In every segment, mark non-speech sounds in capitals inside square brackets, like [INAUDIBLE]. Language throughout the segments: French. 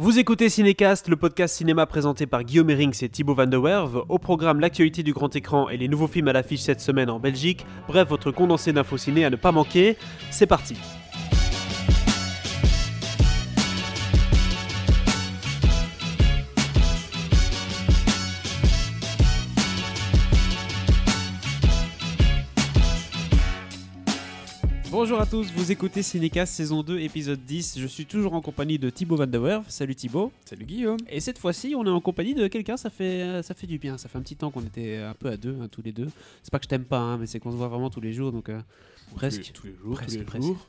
Vous écoutez Cinécast, le podcast cinéma présenté par Guillaume Erings et Thibaut Van der Werve. Au programme, l'actualité du grand écran et les nouveaux films à l'affiche cette semaine en Belgique. Bref, votre condensé d'infos ciné à ne pas manquer. C'est parti. Bonjour à tous, vous écoutez Cinécast saison 2 épisode 10. Je suis toujours en compagnie de Thibaut Van der Werve. Salut Thibaut. Salut Guillaume. Et cette fois-ci, on est en compagnie de quelqu'un, ça fait, euh, ça fait du bien. Ça fait un petit temps qu'on était un peu à deux, hein, tous les deux. C'est pas que je t'aime pas, hein, mais c'est qu'on se voit vraiment tous les jours, donc euh, presque. Tous les jours, Presque, tous les presque. jours.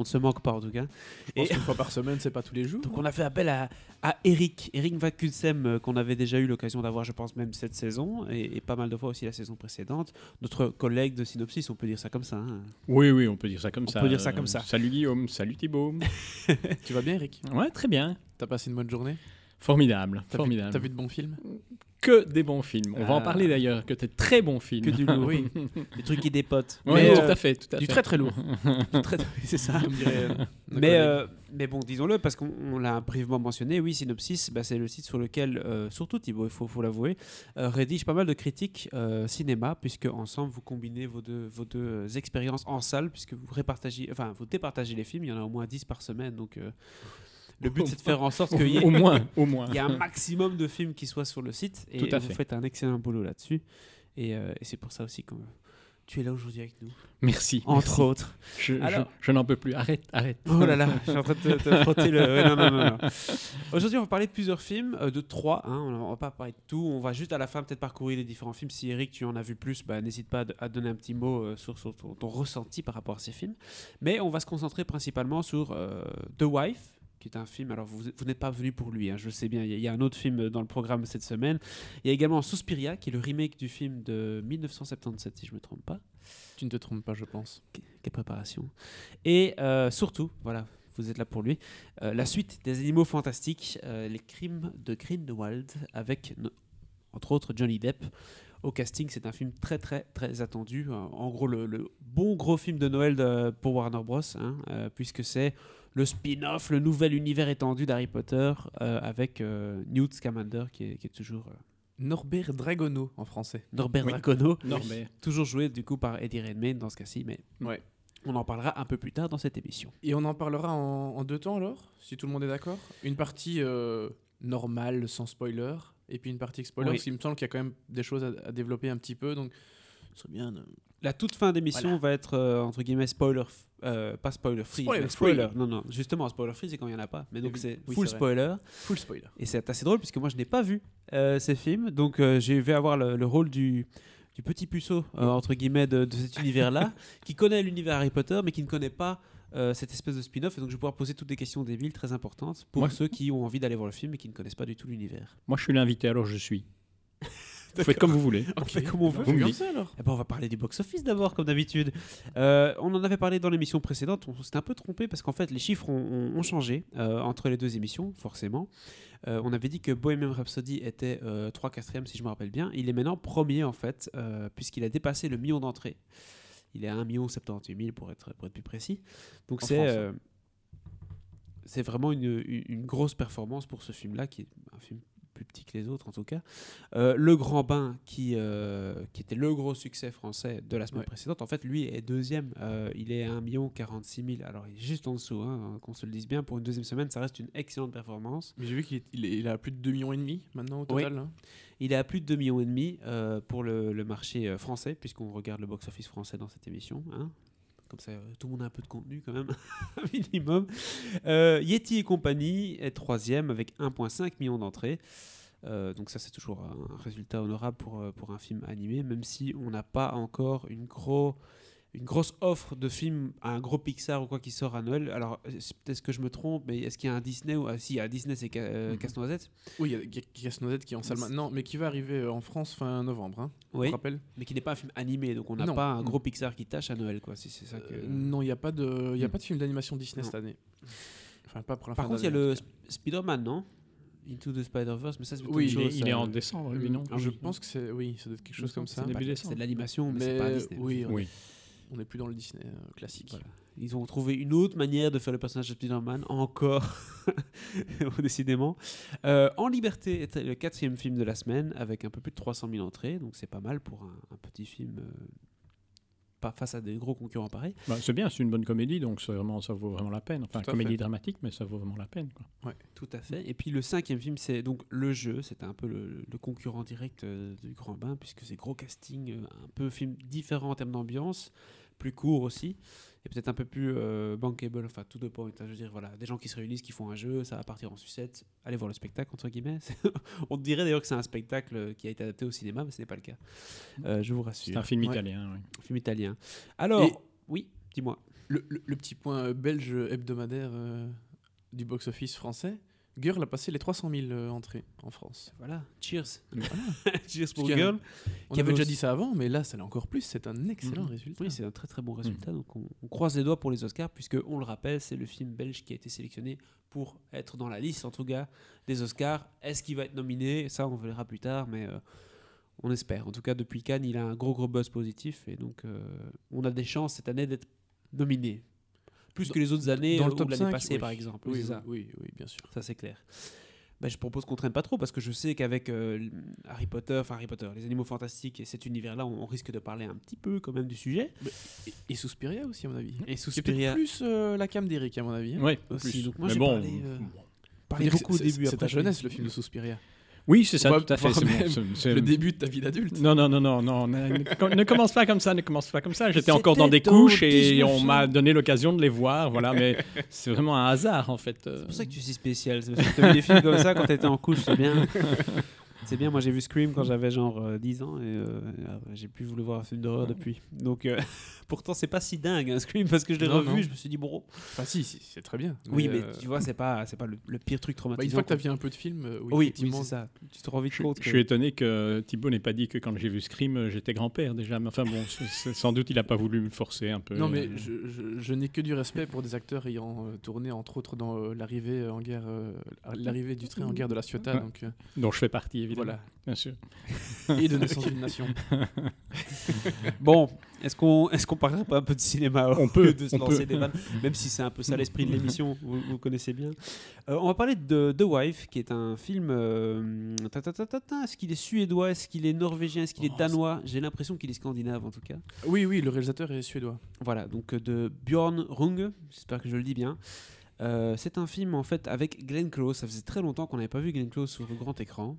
On ne se manque pas en tout cas. Je pense Et- qu'une fois par semaine, c'est pas tous les jours. Donc on a fait appel à, à Eric, Eric Vakunsem, euh, qu'on avait déjà eu l'occasion d'avoir, je pense, même cette saison, et, et pas mal de fois aussi la saison précédente. Notre collègue de Synopsis, on peut dire ça comme ça. hein. Oui, oui, on peut dire ça comme On ça. peut dire ça Euh, comme ça. Salut Guillaume, salut Thibaut. [LAUGHS] Tu vas bien, Eric? Ouais, très bien. T'as passé une bonne journée? Formidable, vu, formidable. t'as vu de bons films? Que des bons films. On va en Ah. parler d'ailleurs, que de très bons films. Que du lourd. Oui, [LAUGHS] Des trucs qui dépotent. Mais, tout euh, à fait, tout à du fait. très très lourd. [LAUGHS] très- c'est ça. Dirait. euh, Mais, euh, bon, disons-le, parce qu'on on l'a brièvement mentionné, oui, Synopsis, bah, c'est le site sur lequel, euh, surtout Thibaut, il faut, faut l'avouer, euh, rédige pas mal de critiques euh, cinéma, puisque ensemble vous combinez vos deux, vos deux expériences en salle, puisque vous répartagez, enfin, vous départagez les films, il y en a au moins 10 par semaine, donc euh, le but c'est de faire en sorte qu'il y ait Au moins, au moins. [LAUGHS] il y a un maximum de films qui soient sur le site, et Tout à vous fait. faites un excellent boulot là-dessus, et, euh, et c'est pour ça aussi que tu es là aujourd'hui avec nous, Merci. entre merci. autres. Je, je- Alors- je n'en peux plus. Arrête, arrête. Oh là là, je suis en train de te, te frotter le. ouais, non, non, non, non. [LAUGHS] Aujourd'hui, on va parler de plusieurs films, euh, de trois. Hein, on va pas parler de tout. On va juste à la fin peut-être parcourir les différents films. Si Eric, tu en as vu plus, bah, n'hésite pas à, donner un petit mot euh, sur, sur ton, ton ressenti par rapport à ces films. Mais on va se concentrer principalement sur The Wife qui est un film, alors vous, vous n'êtes pas venu pour lui, hein, je le sais bien, il y, a- il y a un autre film dans le programme cette semaine. Il y a également Suspiria, qui est le remake du film de 1977, si je ne me trompe pas. Tu ne te trompes pas, je pense. Quelle préparation. Et euh, surtout, voilà, vous êtes là pour lui, euh, la suite des animaux fantastiques, euh, les crimes de Grindelwald, avec entre autres Johnny Depp. Au casting, c'est un film très très très attendu. En gros, le, le bon gros film de Noël de- pour Warner Bros. hein, euh, puisque c'est le spin-off, le nouvel univers étendu d'Harry Potter euh, avec euh, Newt Scamander qui est, qui est toujours euh, Norbert Dragono en français. Norbert Oui. Dracono, mais toujours joué du coup par Eddie Redmayne dans ce cas-ci, mais Ouais. on en parlera un peu plus tard dans cette émission. Et on en parlera en, en deux temps alors, si tout le monde est d'accord? Une partie euh, normale, sans spoiler, et puis une partie avec spoiler, Oui. parce qu'il me semble qu'il y a quand même des choses à, à développer un petit peu, donc ce serait bien. de- La toute fin d'émission Voilà. va être euh, entre guillemets spoiler, euh, pas spoiler free, Spoiler mais free. spoiler. Non non, justement spoiler free c'est quand il y en a pas. Mais donc Oui, c'est oui, full spoiler Full spoiler. et c'est assez drôle puisque moi je n'ai pas vu euh, ces films, donc je vais avoir le, le rôle du du petit puceau entre guillemets de, de cet univers-là, [LAUGHS] qui connaît l'univers Harry Potter mais qui ne connaît pas euh, cette espèce de spin-off et donc je vais pouvoir poser toutes des questions débiles très importantes pour Moi- ceux qui ont envie d'aller voir le film et qui ne connaissent pas du tout l'univers. moi je suis l'invité, alors je suis. [LAUGHS] [LAUGHS] Vous faites comme vous voulez. On fait comme on veut. Vous me ça alors. Eh ben, on va parler du box-office d'abord, comme d'habitude. Euh, on en avait parlé dans l'émission précédente, on s'était un peu trompé parce qu'en fait, les chiffres ont, ont- ont changé euh, entre les deux émissions, forcément. Euh, on avait dit que Bohemian Rhapsody était euh, 3 4 si je me rappelle bien. Il est maintenant premier, en fait, euh, puisqu'il a dépassé le million d'entrées. Il est à 1 78 000 pour être, pour être plus précis. Donc c'est c'est vraiment une, une- une grosse performance pour ce film-là, qui est un film plus petit que les autres en tout cas. Euh, le Grand Bain, qui, euh, qui était le gros succès français de la semaine Ouais. précédente, en fait, lui est deuxième. Euh, il est à 1 46 000. Alors, il est juste en dessous, hein, qu'on se le dise bien. Pour une deuxième semaine, ça reste une excellente performance. Mais j'ai vu qu'il est- il est- il a plus de 2 millions et demi maintenant au Oui. total. hein. Il est à plus de 2 millions et demi pour le, le marché français, puisqu'on regarde le box-office français dans cette émission. hein. Comme ça, euh, tout le monde a un peu de contenu quand même, [LAUGHS] minimum. Euh, Yeti et compagnie est troisième avec 1,5 million d'entrées. Euh, donc ça, c'est toujours un résultat honorable pour, pour un film animé, même si on n'a pas encore une, gros, une grosse offre de films, un gros Pixar ou quoi qui sort à Noël. Alors, euh, peut-être que je me trompe, mais est-ce qu'il y a un Disney ou... Ah, si, il y a un Disney, c'est Ca- euh, Mhm. Casse-Noisette. Oui, il y a Casse-Noisette qui est en salle maintenant, mais qui va arriver euh, en France fin novembre. Hein, Oui. Rappelle. Mais qui n'est pas un film animé, donc on n'a Non. pas un Non. gros Pixar qui tâche à Noël, quoi. Si c'est ça que. Euh, non, il n'y a pas de, il y a Hmm. pas de film d'animation Disney Non. cette année. Enfin, pas pour la Par fin contre, il y a le Spider-Man, non? Into the Spider-Verse, mais ça c'est Oui, autre Il est, chose, il est en décembre, lui, non? Ah je oui. pense que c'est, oui, ça doit être quelque chose comme ça. c'est Bah. C'est de l'animation, mais, Mais c'est pas Disney. oui, Oui. On n'est plus dans le Disney euh, classique. Voilà. Ils ont trouvé une autre manière de faire le personnage de Spider-Man, encore, [LAUGHS] décidément. Euh, en Liberté est le quatrième film de la semaine, avec un peu plus de 300 000 entrées, donc c'est pas mal pour un, un petit film, euh, pas face à des gros concurrents pareils. Bah, c'est bien, c'est une bonne comédie, donc vraiment, ça vaut vraiment la peine. Enfin, comédie fait. dramatique, mais ça vaut vraiment la peine. quoi. Tout à fait. Et puis le cinquième film, c'est donc Le Jeu. C'était un peu le, le concurrent direct euh, du Grand Bain, puisque c'est gros casting, euh, un peu film différent en termes d'ambiance, plus court aussi, et peut-être un peu plus euh, bankable, enfin tout de point. Je veux dire, voilà, des gens qui se réunissent, qui font un jeu, ça va partir en sucette. Allez voir le spectacle, entre guillemets. [LAUGHS] On dirait d'ailleurs que c'est un spectacle qui a été adapté au cinéma, mais ce n'est pas le cas. Euh, je vous rassure. C'est un film Ouais. italien. oui. Un film italien. Alors, Et- oui, dis-moi. Le, le- le petit point belge hebdomadaire euh, du box-office français, Girl a passé les 300 000 euh, entrées en France. Voilà, cheers. Voilà. [LAUGHS] cheers pour Girl. On Qui avait avait déjà dit ça avant, mais là, ça l'est encore plus. C'est un excellent Mhm. résultat. Oui, c'est un très très bon résultat. Donc on, on croise les doigts pour les Oscars, puisque on le rappelle, c'est le film belge qui a été sélectionné pour être dans la liste, en tout cas, des Oscars. Est-ce qu'il va être nominé? Ça, on verra plus tard, mais euh, on espère. En tout cas, depuis Cannes, il a un gros gros buzz positif, et donc euh, on a des chances cette année d'être nominé. Plus Dans- que les autres années dans euh, le ou top l'année 5, passée, oui. par exemple. Oui, oui, ça. oui, oui, bien sûr. Ça, c'est clair. Ben, je propose qu'on traîne pas trop parce que je sais qu'avec euh, Harry Potter, enfin Harry Potter, les animaux fantastiques et cet univers-là, on, on risque de parler un petit peu quand même du sujet. Et, et Suspiria aussi, à mon avis. Et C'est peut-être plus euh, la cam d'Eric, à mon avis. hein. Ouais, Aussi, plus. donc moi, mais j'ai bon, parlé, euh, beaucoup au que c'est- début. C'est ta jeunesse, le film de Suspiria. Oui, c'est ça, tout à fait. c'est Le début de ta vie d'adulte. Non, non, non, non, non, ne, ne- ne commence pas comme ça, ne commence pas comme ça. J'étais encore dans des couches et 19 on m'a donné l'occasion de les voir, voilà, mais [LAUGHS] c'est vraiment un hasard en fait. euh. C'est pour ça que tu es si spécial. C'est parce que tu as vu des films comme ça quand tu étais en couche, c'est bien. [LAUGHS] C'est bien, moi j'ai vu Scream quand j'avais genre euh, 10 ans et euh, ah, j'ai plus voulu voir un film d'horreur depuis. Donc euh, [LAUGHS] pourtant c'est pas si dingue un Scream parce que je l'ai revu, non. je me suis dit bon. Enfin, si, si, c'est très bien. Oui, mais euh, tu vois, c'est pas c'est pas le, le pire truc bah, traumatisant. une fois que tu as qu'on- vu un peu de film, euh, oui, Oui, c'est ça. Tu te rends vite Je, compte. je que- suis étonné que Thibaut n'ait pas dit que quand j'ai vu Scream, euh, j'étais grand-père déjà. Mais enfin bon, sans doute il n'a pas voulu me forcer un peu. Non, mais euh. je, je- je n'ai que du respect pour des acteurs ayant euh, tourné, entre autres, dans euh, l'arrivée en guerre, euh, l'arrivée du train en guerre de la Ciotat, Ouais. donc euh, dont je fais partie évidemment. voilà, Bien sûr. et de naissance d'une nation. [LAUGHS] Bon, est-ce qu'on est-ce qu'on parlerait pas un peu de cinéma On peut, de se on lancer peut. des vannes, même si c'est un peu ça [LAUGHS] l'esprit de l'émission, vous, vous connaissez bien. Euh, on va parler de The Wife, qui est un film. euh, Est-ce qu'il est suédois? Est-ce qu'il est norvégien? Est-ce qu'il est Oh, danois? J'ai l'impression qu'il est scandinave en tout cas. Oui, oui, le réalisateur est suédois. Voilà, donc euh, de Björn Runge, j'espère que je le dis bien. Euh, c'est un film en fait avec Glenn Close. Ça faisait très longtemps qu'on n'avait pas vu Glenn Close sur le grand écran.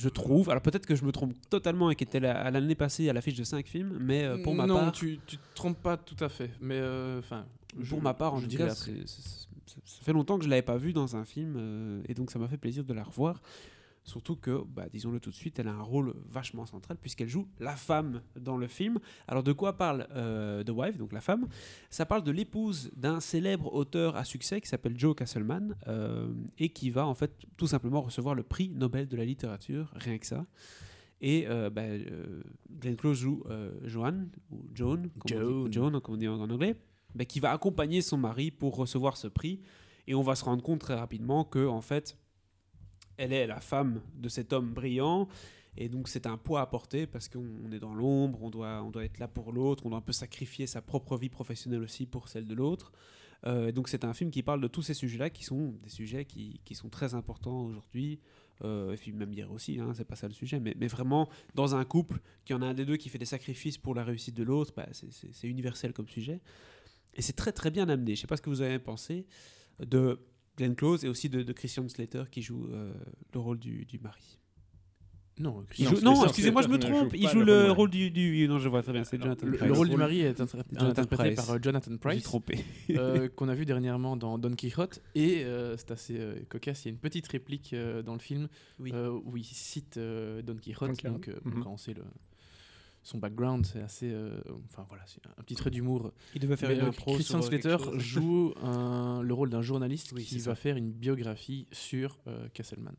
Je trouve. Alors peut-être que je me trompe totalement et qu'il était à l'année passée à l'affiche de 5 films, mais euh, pour ma non, part, tu, tu te trompes pas tout à fait. Mais euh, enfin, pour ma part, en je tout dirais cas, ça fait longtemps que je l'avais pas vue dans un film euh, et donc ça m'a fait plaisir de la revoir. Surtout que, bah, disons-le tout de suite, elle a un rôle vachement central puisqu'elle joue la femme dans le film. Alors de quoi parle euh, The Wife, donc la femme? Ça parle de l'épouse d'un célèbre auteur à succès qui s'appelle Joe Castleman euh, et qui va en fait tout simplement recevoir le prix Nobel de la littérature, rien que ça. Et euh, bah, Glenn Close joue euh, Joan, ou Joan, comme on Joan. dit, Joan, comme on dit en, en anglais, bah, qui va accompagner son mari pour recevoir ce prix. Et on va se rendre compte très rapidement que, en fait, elle est la femme de cet homme brillant. Et donc, c'est un poids à porter parce qu'on on est dans l'ombre, on doit, on doit être là pour l'autre, on doit un peu sacrifier sa propre vie professionnelle aussi pour celle de l'autre. Euh, donc, c'est un film qui parle de tous ces sujets-là qui sont des sujets qui, qui sont très importants aujourd'hui. Euh, et puis même hier aussi, hein, c'est pas ça le sujet, mais, mais vraiment dans un couple, qu'il y en a un des deux qui fait des sacrifices pour la réussite de l'autre, bah, c'est universel comme sujet. Et c'est très très bien amené. Je sais pas ce que vous avez pensé de Glenn Close et aussi de, de Christian Slater qui joue euh, le rôle du, du mari. Non, Il Christian joue- non, Slater excusez-moi, je me joue trompe. Il joue le le rôle du, du- Non, je vois très bien, c'est Alors, Jonathan Le, Price. le rôle du mari est Jonathan interprété Price. par euh, Jonathan Price, trompé. euh, [LAUGHS] qu'on a vu dernièrement dans Don Quixote. Et euh, c'est assez euh, cocasse, il y a une petite réplique euh, dans le film Oui. euh, où il cite euh, Don Quixote. Don Quixote. Donc, quand on sait le, son background, c'est assez. euh, enfin voilà, c'est un petit trait d'humour. Il devait faire Mais, une euh, impro Christian euh, Slater [LAUGHS] joue un- le rôle d'un journaliste Oui, qui va ça. faire une biographie sur euh, Castleman.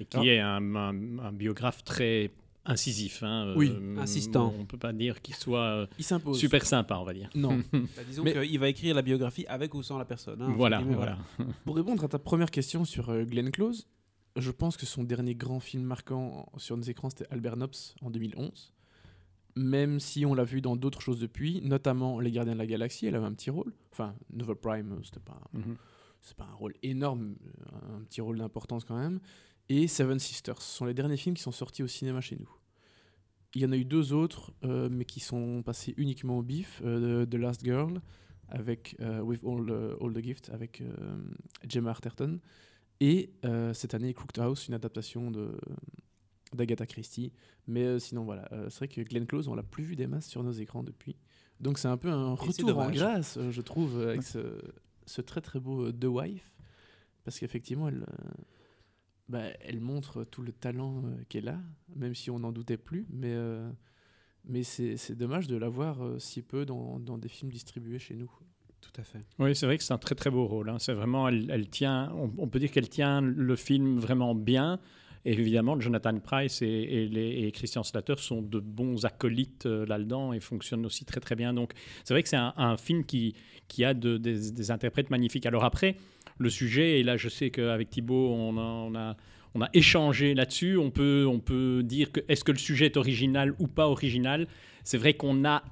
Et qui Alors- est un, un- un biographe très incisif. hein, Oui, euh, insistant. On peut pas dire qu'il soit Il super sympa, on va dire. Non. [LAUGHS] Bah, disons Mais- qu'il va écrire la biographie avec ou sans la personne. hein, voilà, guillemets, voilà. [LAUGHS] Pour répondre à ta première question sur euh, Glenn Close, je pense que son dernier grand film marquant sur nos écrans, c'était Albert Nobbs en 2011. Même si on l'a vu dans d'autres choses depuis, notamment Les Gardiens de la Galaxie, elle avait un petit rôle. Enfin, Nova Prime, euh, c'était pas, Mhm. pas un rôle énorme, euh, un petit rôle d'importance quand même. Et Seven Sisters, ce sont les derniers films qui sont sortis au cinéma chez nous. Il y en a eu deux autres, euh, mais qui sont passés uniquement au bif. euh, The Last Girl, avec euh, With All, the- All the Gifts, avec Gemma Arterton. Et cette année, Cooked House, une adaptation de d'Agatha Christie. Mais euh, sinon, voilà, euh, c'est vrai que Glenn Close, on l'a plus vu des masses sur nos écrans depuis. Donc c'est un peu un retour en grâce, euh, je trouve, avec ce, ce très très beau The Wife. Parce qu'effectivement, elle, euh, bah, elle montre tout le talent euh, qu'elle a, même si on n'en doutait plus. Mais, euh, mais c'est c'est dommage de la voir euh, si peu dans, dans des films distribués chez nous. Tout à fait. Oui, c'est vrai que c'est un très très beau rôle. hein. C'est vraiment, elle, elle tient, on, on peut dire qu'elle tient le film vraiment bien. Évidemment, Jonathan Price et, les- Christian Slater sont de bons acolytes euh, là-dedans et fonctionnent aussi très très bien. Donc c'est vrai que c'est un, film qui, qui a de- des, des interprètes magnifiques. Alors après, le sujet, et là je sais qu'avec Thibaut, on a, on a, on a échangé là-dessus. On peut, on peut dire que est-ce que le sujet est original ou pas original? C'est vrai qu'on a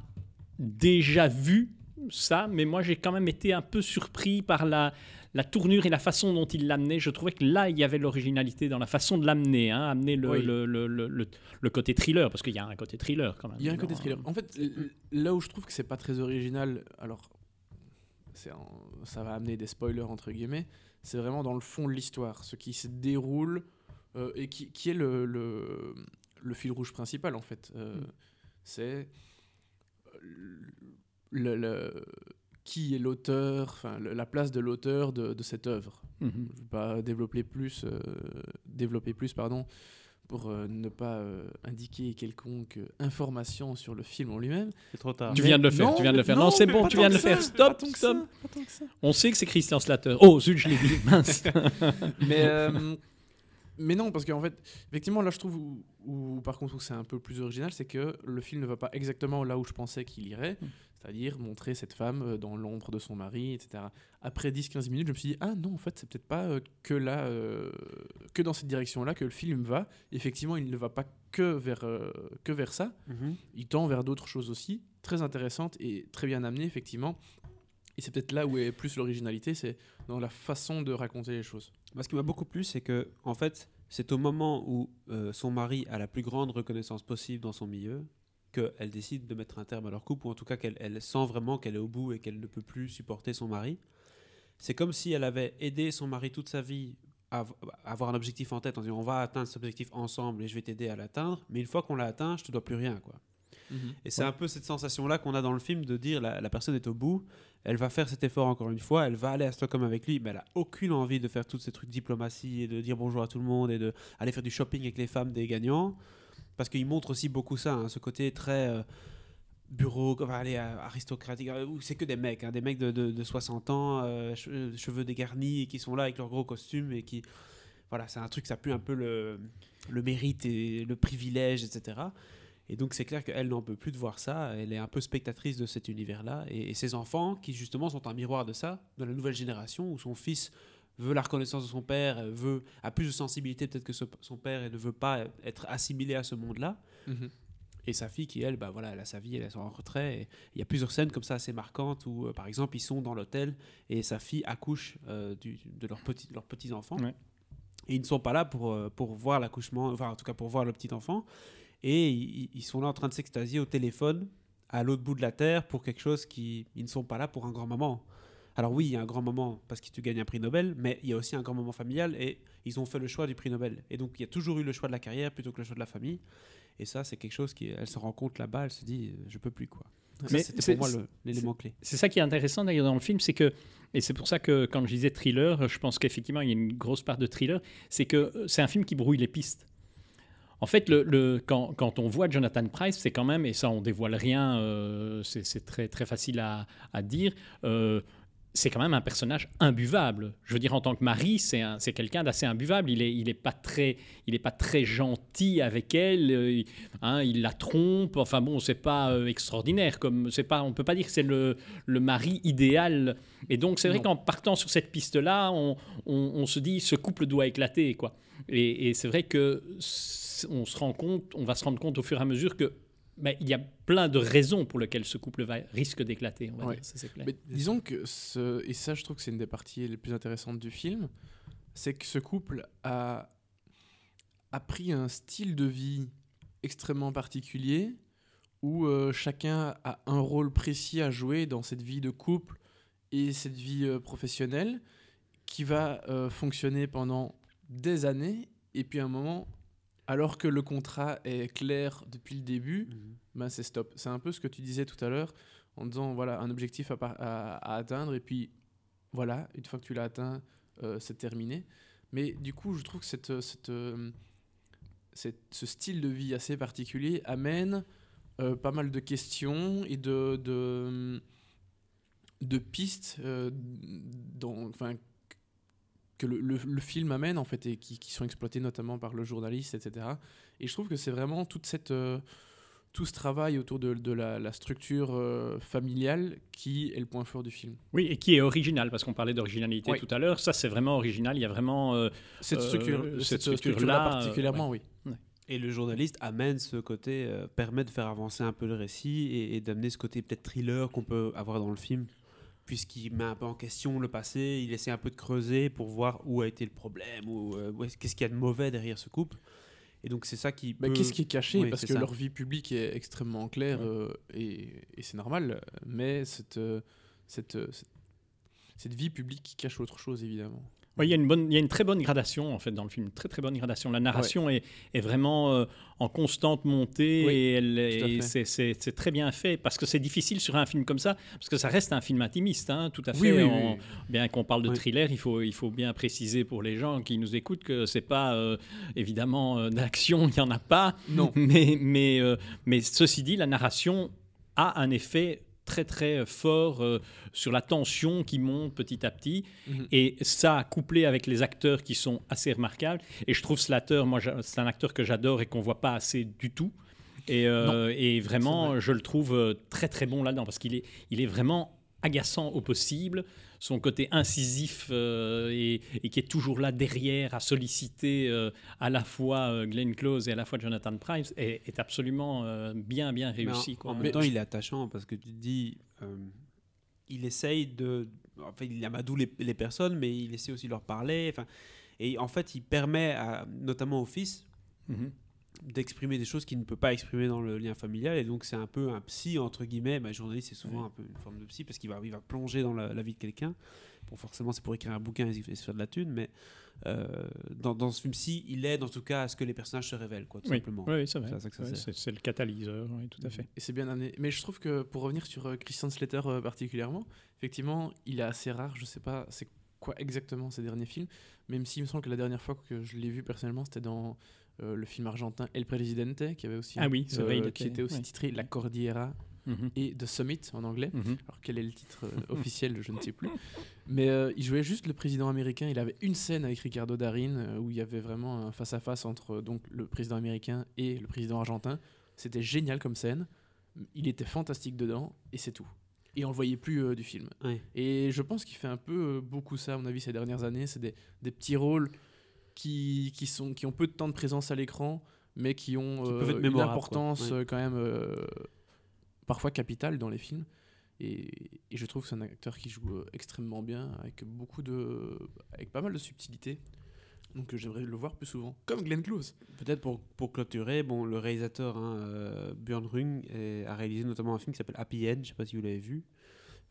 déjà vu ça, mais moi j'ai quand même été un peu surpris par la, la tournure et la façon dont il l'amenait. Je trouvais que là, il y avait l'originalité dans la façon de l'amener, hein, amener le, Oui. le, le, le- le- le côté thriller, parce qu'il y a un côté thriller quand même. Il y a un côté thriller. En fait, là où je trouve que c'est pas très original, alors ça va amener des spoilers entre guillemets, c'est vraiment dans le fond de l'histoire, ce qui se déroule euh, et qui, qui est le, le, le fil rouge principal en fait. Euh, Mm. C'est le, le- qui est l'auteur, enfin la place de l'auteur de, de cette œuvre. Mhm. Je ne vais pas développer plus, euh, développer plus pardon, pour euh, ne pas euh, indiquer quelconque information sur le film en lui-même. C'est trop tard. Tu Mais viens de le faire, non, tu viens de le faire. Non, c'est bon, tu viens de le faire. ça, Stop, stop. ça, pas tant que ça. On sait que c'est Christian Slater. Oh, zut, je l'ai dit. Mince. [LAUGHS] mais, euh, mais non, parce qu'en fait, effectivement, là, je trouve où, où, par contre, où c'est un peu plus original, c'est que le film ne va pas exactement là où je pensais qu'il irait, Mm. c'est-à-dire montrer cette femme euh, dans l'ombre de son mari, etc. Après 10-15 minutes, je me suis dit, ah non, en fait, c'est peut-être pas euh, que là, euh, que dans cette direction-là que le film va. Effectivement, il ne va pas que vers, euh, que vers ça, Mhm. il tend vers d'autres choses aussi, très intéressantes et très bien amenées, effectivement. Et c'est peut-être là où est plus l'originalité, c'est dans la façon de raconter les choses. Ce qui m'a beaucoup plu, c'est que, en fait, c'est au moment où euh, son mari a la plus grande reconnaissance possible dans son milieu qu'elle décide de mettre un terme à leur couple, ou en tout cas qu'elle elle sent vraiment qu'elle est au bout et qu'elle ne peut plus supporter son mari. C'est comme si elle avait aidé son mari toute sa vie à avoir un objectif en tête, en disant on va atteindre cet objectif ensemble et je vais t'aider à l'atteindre, mais une fois qu'on l'a atteint, je te dois plus rien. quoi. Et c'est un peu cette sensation-là qu'on a dans le film de dire la, la personne est au bout, elle va faire cet effort encore une fois, elle va aller à Stockholm avec lui, mais elle a aucune envie de faire tous ces trucs de diplomatie et de dire bonjour à tout le monde et de aller faire du shopping avec les femmes des gagnants. Parce qu'il montre aussi beaucoup ça, hein, ce côté très euh, bureau, enfin, allez, euh, aristocratique, euh, où c'est que des mecs, hein, des mecs de, de- de 60 ans, euh, che- cheveux dégarnis, et qui sont là avec leurs gros costumes et qui. Voilà, c'est un truc, ça pue un peu le, le mérite et le privilège, etc. Et donc c'est clair qu'elle n'en peut plus de voir ça, elle est un peu spectatrice de cet univers-là, et, et ses enfants, qui justement sont un miroir de ça, de la nouvelle génération, où son fils veut la reconnaissance de son père, euh, veut, a plus de sensibilité peut-être que ce- son père, et ne veut pas être assimilé à ce monde-là, Mhm. et sa fille qui, elle, bah, voilà, elle a sa vie, elle est en retrait, et il y a plusieurs scènes comme ça assez marquantes, où euh, par exemple ils sont dans l'hôtel, et sa fille accouche euh, du- de leurs petits, leurs petits-enfants, Ouais. et ils ne sont pas là pour, pour voir l'accouchement, enfin en tout cas pour voir le petit-enfant, et ils, ils sont là en train de s'extasier au téléphone à l'autre bout de la terre pour quelque chose qui ils ne sont pas là pour un grand moment. Alors oui, il y a un grand moment parce que tu gagnes un prix Nobel, mais il y a aussi un grand moment familial et ils ont fait le choix du prix Nobel. Et donc il y a toujours eu le choix de la carrière plutôt que le choix de la famille. Et ça, c'est quelque chose qui, elle se rend compte là-bas, elle se dit, euh, je peux plus quoi. Mais c'était c'est- pour moi l'élément clé. C'est ça qui est intéressant d'ailleurs dans le film, c'est que, et c'est pour ça que quand je disais thriller, je pense qu'effectivement il y a une grosse part de thriller, c'est que euh, c'est un film qui brouille les pistes. En fait, le, le- quand, quand on voit Jonathan Price, c'est quand même, et ça on dévoile rien, euh, c'est très, très facile à, à dire, euh, c'est quand même un personnage imbuvable. Je veux dire, en tant que mari, c'est un- c'est quelqu'un d'assez imbuvable. Il n'est il est pas, très- il est pas très gentil avec elle, euh, il, hein, il la trompe, enfin bon, c'est pas extraordinaire. Comme, pas, on peut pas dire que c'est le, le mari idéal. Et donc, c'est vrai qu'en partant sur cette piste-là, on, on- on se dit ce couple doit éclater, quoi. Et, et c'est vrai que on se rend compte, on va se rendre compte au fur et à mesure que mais il y a plein de raisons pour lesquelles ce couple va, risque d'éclater, on va Ouais. dire, ça c'est clair. Mais disons que, ce, et ça je trouve que c'est une des parties les plus intéressantes du film, c'est que ce couple a, a pris un style de vie extrêmement particulier où euh, chacun a un rôle précis à jouer dans cette vie de couple et cette vie euh, professionnelle qui va euh, fonctionner pendant des années et puis à un moment, alors que le contrat est clair depuis le début, ben c'est stop. C'est un peu ce que tu disais tout à l'heure en disant voilà un objectif à, par- à- à atteindre et puis voilà une fois que tu l'as atteint euh, c'est terminé. Mais du coup je trouve que cette, cette, euh, cette- ce style de vie assez particulier amène euh, pas mal de questions et de, de, de pistes euh, dans, que le, le- le film amène en fait et qui, qui sont exploitées notamment par le journaliste, etc. Et je trouve que c'est vraiment toute cette, euh, tout ce travail autour de, de la, la structure euh, familiale qui est le point fort du film. Oui, et qui est original, parce qu'on parlait d'originalité tout à l'heure. Ça, c'est vraiment original. Il y a vraiment. euh, Cette Euh, structure, cette cette structure-là, euh, particulièrement, oui. Et le journaliste amène ce côté, euh, permet de faire avancer un peu le récit et, et d'amener ce côté peut-être thriller qu'on peut avoir dans le film, puisqu'il met un peu en question le passé, il essaie un peu de creuser pour voir où a été le problème, ou euh, qu'est-ce qu'il y a de mauvais derrière ce couple. Et donc c'est ça qui. Mais peut- qu'est-ce qui est caché? Oui, Parce que ça. leur vie publique est extrêmement claire Ouais. euh, et, et c'est normal. Mais cette, euh, cette, cette, cette vie publique qui cache autre chose, évidemment. Oui, il y, a une bonne, il y a une très bonne gradation en fait dans le film, très très bonne gradation. La narration est, est vraiment euh, en constante montée Oui, et, et c'est- très bien fait parce que c'est difficile sur un film comme ça parce que ça reste un film intimiste, hein, tout à fait. Oui, oui. Bien qu'on parle de thriller, il faut, il faut bien préciser pour les gens qui nous écoutent que c'est pas euh, évidemment euh, d'action, il y en a pas. Non. [LAUGHS] Mais, mais, mais ceci dit, la narration a un effet très très fort euh, sur la tension qui monte petit à petit. Mhm. Et ça, couplé avec les acteurs qui sont assez remarquables. Et je trouve Slater, moi, c'est un acteur que j'adore et qu'on voit pas assez du tout. Et, euh, et vraiment, vrai. je le trouve euh, très très bon là-dedans parce qu'il est, il est vraiment agaçant au possible. Son côté incisif euh, et, et qui est toujours là derrière à solliciter euh, à la fois euh, Glenn Close et à la fois Jonathan Price est, est absolument euh, bien bien Mais en- réussi. en, quoi. même Mais temps, il est attachant parce que tu te dis, euh, il essaye de, enfin, il amadoue les, les personnes, mais il essaie aussi de leur parler. Enfin, et en fait, il permet, à, notamment au fils, Mhm. D'exprimer des choses qu'il ne peut pas exprimer dans le lien familial et donc c'est un peu un psy entre guillemets bah, journaliste c'est souvent Ouais. un peu une forme de psy parce qu'il va, il va plonger dans la, la vie de quelqu'un bon forcément c'est pour écrire un bouquin et se faire de la thune mais euh, dans, dans ce film-ci il aide en tout cas à ce que les personnages se révèlent quoi tout Oui, simplement oui, c'est Ouais, le catalyseur, oui, tout à fait. Et c'est bien amené. Mais je trouve que pour revenir sur euh, Christian Slater euh, particulièrement, effectivement, il est assez rare. Je sais pas c'est quoi exactement ses derniers films, même s'il me semble que la dernière fois que je l'ai vu personnellement, c'était dans euh, le film argentin El Presidente, qui avait aussi Ah oui, vrai, il qui était- aussi ouais. titré La Cordillera Mhm. et The Summit en anglais. Mhm. Alors quel est le titre euh, [LAUGHS] officiel, je ne sais plus. Mais euh, il jouait juste le président américain. Il avait une scène avec Ricardo Darin euh, où il y avait vraiment un face à face entre euh, donc le président américain et le président argentin. C'était génial comme scène. Il était fantastique dedans et c'est tout. Et on le voyait plus euh, du film. Ouais. Et je pense qu'il fait un peu euh, beaucoup ça à mon avis ces dernières années. C'est des, des petits rôles qui, qui, sont, qui ont peu de temps de présence à l'écran, mais qui ont Qui euh, une importance. Ouais. quand même parfois capitale dans les films. Et, et je trouve que c'est un acteur qui joue extrêmement bien, avec beaucoup de, avec pas mal de subtilité. Donc euh, j'aimerais le voir plus souvent, comme Glenn Close. Peut-être pour, pour clôturer, bon, le réalisateur hein, euh, Björn Rung est- a réalisé notamment un film qui s'appelle Happy End, je sais pas si vous l'avez vu,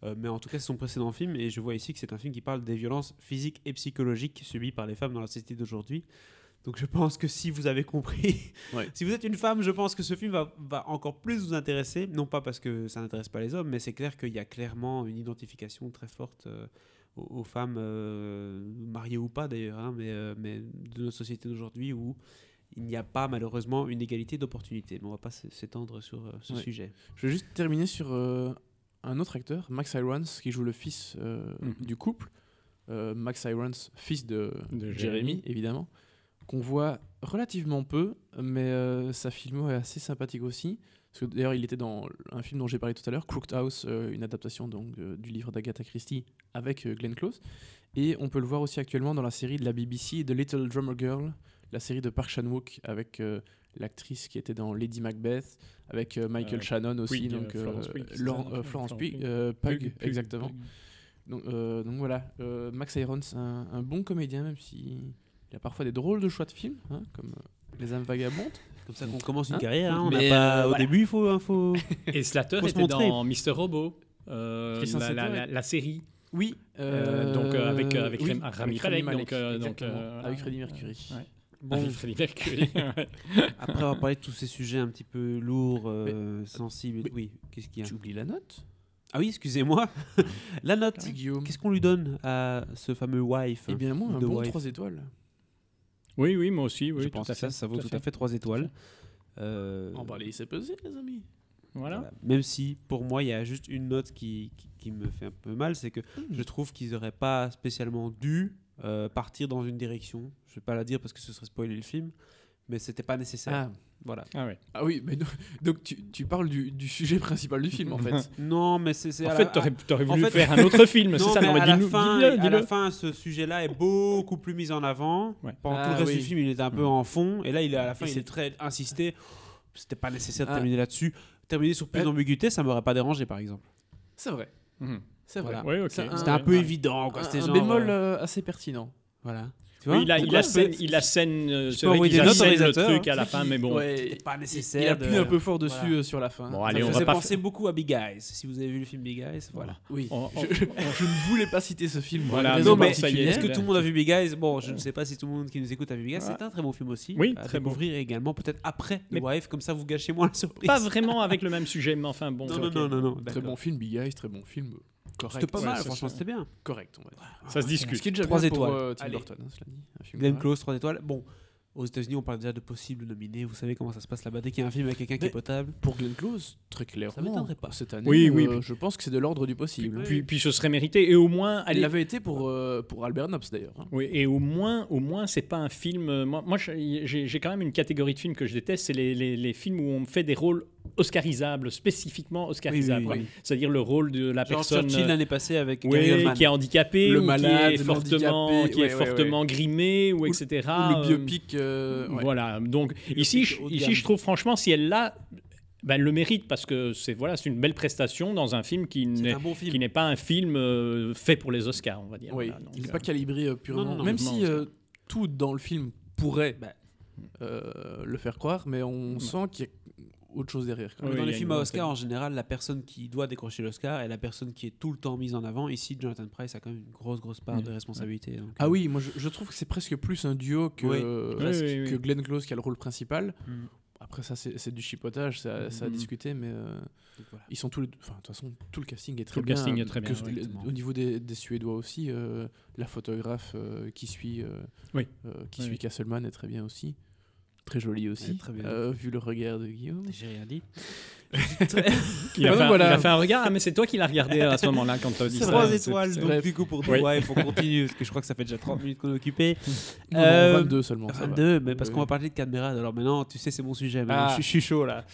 Euh, mais en tout cas c'est son précédent film et je vois ici que c'est un film qui parle des violences physiques et psychologiques subies par les femmes dans la société d'aujourd'hui. Donc je pense que si vous avez compris, [LAUGHS] Ouais. si vous êtes une femme, je pense que ce film va, va encore plus vous intéresser, non pas parce que ça n'intéresse pas les hommes, mais c'est clair qu'il y a clairement une identification très forte euh, aux, aux femmes, euh, mariées ou pas d'ailleurs, hein, mais, euh, mais de notre société d'aujourd'hui où il n'y a pas malheureusement une égalité d'opportunité. Mais on va pas s'étendre sur euh, ce Ouais. sujet. Je vais juste terminer sur euh, un autre acteur, Max Irons, qui joue le fils euh, Mhm. du couple. Euh, Max Irons, fils de, De Jérémy, évidemment, qu'on voit relativement peu, mais euh, sa filmo est assez sympathique aussi. Parce que d'ailleurs, il était dans un film dont j'ai parlé tout à l'heure, Crooked House, euh, une adaptation donc, euh, du livre d'Agatha Christie avec euh, Glenn Close. Et on peut le voir aussi actuellement dans la série de la BBC The Little Drummer Girl, la série de Park Chan-wook avec euh, l'actrice qui était dans Lady Macbeth, avec euh, Michael Euh, Shannon aussi, Pugh, donc Florence Pugh, Laurent- euh, Florence Pugh. Pugh, euh, Pug, Pug, Pug, exactement. Pug. Donc, euh, donc voilà, euh, Max Irons, un, un bon comédien, même si il a parfois des drôles de choix de films, hein, comme euh, Les âmes vagabondes. Comme ça qu'on commence une Hein carrière. hein, on Mais, pas, euh, au voilà. début, il faut, hein, faut... Et Slater était montrer. dans Mister Robot, euh, Christian la, la- Slater, la- la série. Oui, Euh, donc euh, avec, euh, avec oui, Rem- Rami Malek, donc, euh, donc, euh, voilà. avec Freddie Mercury. Ouais. Bon, Avec Freddie Mercury. [LAUGHS] après avoir parlé de tous ces sujets un petit peu lourds, euh, sensibles, mais- oui, qu'est-ce qu'il y a Tu oublies la note? Ah oui, excusez-moi. [LAUGHS] La note, Ah, Guillaume. qu'est-ce qu'on lui donne à ce fameux wife Eh bien, moi, un The bon Wife. 3 étoiles. oui, oui, moi aussi, oui, Je tout pense à que ça, ça vaut tout à fait 3 étoiles. Euh, Oh, bah, allez, c'est pesé, les amis. Voilà. voilà. Même si, pour moi, il y a juste une note qui, qui, qui me fait un peu mal, c'est que Hmm. je trouve qu'ils n'auraient pas spécialement dû euh, partir dans une direction. Je vais pas la dire parce que ce serait spoiler le film, mais c'était pas nécessaire. Ah, Voilà. Ah ouais. ah oui, mais donc, donc tu, tu parles du, du sujet principal du film, en fait. [LAUGHS] Non, mais c'est En fait, t'aurais aurais en voulu fait- faire un autre [LAUGHS] film, c'est ça mais Non, mais à, la fin, à la fin, ce sujet-là est beaucoup plus mis en avant. Ouais. Pendant Ah, tout le reste oui. du film, il était un peu en fond. Et là, il est à la fin, Et il est très insisté. C'était pas nécessaire de Ah. terminer là-dessus. Terminer sur plus Euh, d'ambiguïté, ça m'aurait pas dérangé, par exemple. C'est vrai, Mhm. c'est vrai. Voilà. Ouais, ok. C'est un- C'était un peu Ouais. évident. Quoi. Un, C'était un genre, bémol euh, euh, assez pertinent. Voilà. Tu Oui, il, a, il, assène, c'est- il assène, euh, Je vrai assène le réalisateur, truc à la fin, mais bon. Ouais, C'était pas il- nécessaire. Il, de- appuie un peu fort dessus Voilà. euh, sur la fin. Bon, allez, Ça on va penser beaucoup à Big Eyes. Si vous avez vu le film Big Eyes, voilà. Oui, On- on- je, ne voulais pas citer ce film. Voilà, non, mais. Est-ce que tout le monde a vu Big Eyes? Bon, je ne sais pas si tout le monde qui nous écoute a vu Big Eyes. C'est un très bon film aussi. Oui, très bon. découvrir également peut-être après Mais- The Wife, comme ça vous gâchez moins la surprise. Pas vraiment avec le même sujet, mais enfin bon. Non, non, non, non. Très bon film, Big Eyes, très bon film. Correct. C'était pas Ouais, mal, franchement, c'était bien. Correct, on va dire. Ça se Ce discute. qui est déjà Trois bien pour étoiles. euh, Tim Allez. Burton, hein, cela dit. Glenn. Close, 3 étoiles. Bon, aux États-Unis, on parle déjà de possibles nominés. Vous savez comment ça se passe là-bas. Dès qu'il y a un film avec quelqu'un qui est potable. Pour Glenn Close, très clairement, m'étonnerait pas. cette année, Oui, oui, euh, puis- je pense que c'est de l'ordre du possible. Puis, puis ce serait mérité. Et au moins, Elle l'avait été pour, euh, pour Albert Nobbs d'ailleurs. hein. Oui, et au moins, au moins, c'est pas un film. euh, Moi, moi j'ai j'ai quand même une catégorie de films que je déteste, c'est les, les- les films où on me fait des rôles oscarisables, spécifiquement oscarisables. Oui, oui, oui, quoi. C'est-à-dire le rôle de la Genre personne Churchill l'année passée avec oui, Gary Oldman. qui est handicapé, Le ou malade, qui est fortement, qui est fortement grimé, ou Ou- etc. Ou le biopic. Euh, ouais. Voilà. Donc ici, je, ici, je trouve franchement, si elle l'a, ben, elle le mérite parce que c'est voilà, c'est une belle prestation dans un film qui n'est bon qui film. n'est pas un film euh, fait pour les Oscars, on va dire. Oui, Voilà, donc, il n'est euh, pas calibré euh, purement. Non, non, non, Même si euh, tout dans le film pourrait Bah. euh, le faire croire, mais on sent qu'il y a autre chose derrière. quand Oui, même. dans les films à Oscar, en général, la personne qui doit décrocher l'Oscar est la personne qui est tout le temps mise en avant. Ici, Jonathan Price a quand même une grosse, grosse part Mm. de responsabilité. donc, Ah euh, oui, moi je, je trouve que c'est presque plus un duo que, Oui. euh, Oui, presque oui, oui. que Glenn Close qui a le rôle principal. mm, Après ça c'est du chipotage, ça, ça a discuté, mais euh, donc voilà. ils sont tous les deux- Enfin de toute façon tout le casting est très Tout le bien. casting est très que bien, le- au niveau des, des Suédois aussi, euh, la photographe euh, qui suit, euh, Oui. euh, qui Oui, suit oui. Castleman est très bien aussi. Très jolie aussi, Ouais, très bien. euh, vu le regard de Guillaume. J'ai rien dit. [LAUGHS] Il a, Ah, fait, un- voilà. il a fait un regard, ah, mais c'est toi qui l'as regardé à ce moment-là quand tu as dit C'est ça. trois C'est- étoiles, c'est- donc Bref. du coup pour The Oui. Wife, on continue, parce que je crois que ça fait déjà 30 minutes qu'on est occupé. [LAUGHS] Non, non, Euh, 22 seulement. ça va. 22, mais parce Oui. qu'on va parler de Cadmerade. Alors maintenant, tu sais, c'est mon sujet. maintenant. Ah. Je, suis- je suis chaud là.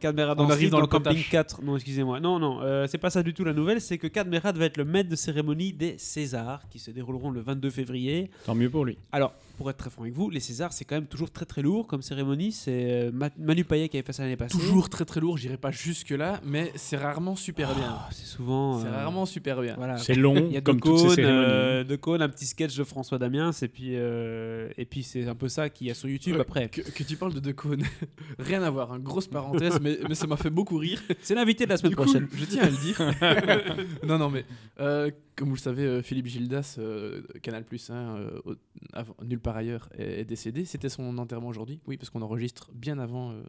Cadmerade On arrive dans dans, le camping potage. 4. Non, excusez-moi. Non, non, euh, c'est pas ça du tout la nouvelle. C'est que Cadmerade va être le maître de cérémonie des Césars qui se dérouleront le 22 février. Tant mieux pour lui. Alors, pour être très franc avec vous, les Césars, c'est quand même toujours très très lourd comme cérémonie. C'est euh, Ma- Manu Payet qui avait fait ça l'année passée. Toujours très très lourd, j'irai pas jusque là, mais c'est rarement super bien. Ah, c'est souvent. C'est euh, rarement super bien. Voilà. C'est long, Il y a comme de toutes ces cônes, cérémonies. euh, de cônes, un petit sketch de François Damiens, et puis, euh, et puis c'est un peu ça qu'il y a sur YouTube Euh, après. Que, que tu parles de De Caunes, [LAUGHS] rien à voir, hein, grosse parenthèse, mais, mais ça m'a fait beaucoup rire. [LAUGHS] C'est l'invité de la semaine Du coup, prochaine. je tiens à le dire. [LAUGHS] non, non, mais euh, comme vous le savez, Philippe Gildas, euh, Canal Plus, nulle part ailleurs, est, est décédé. C'était son enterrement aujourd'hui, oui, parce qu'on enregistre bien avant euh,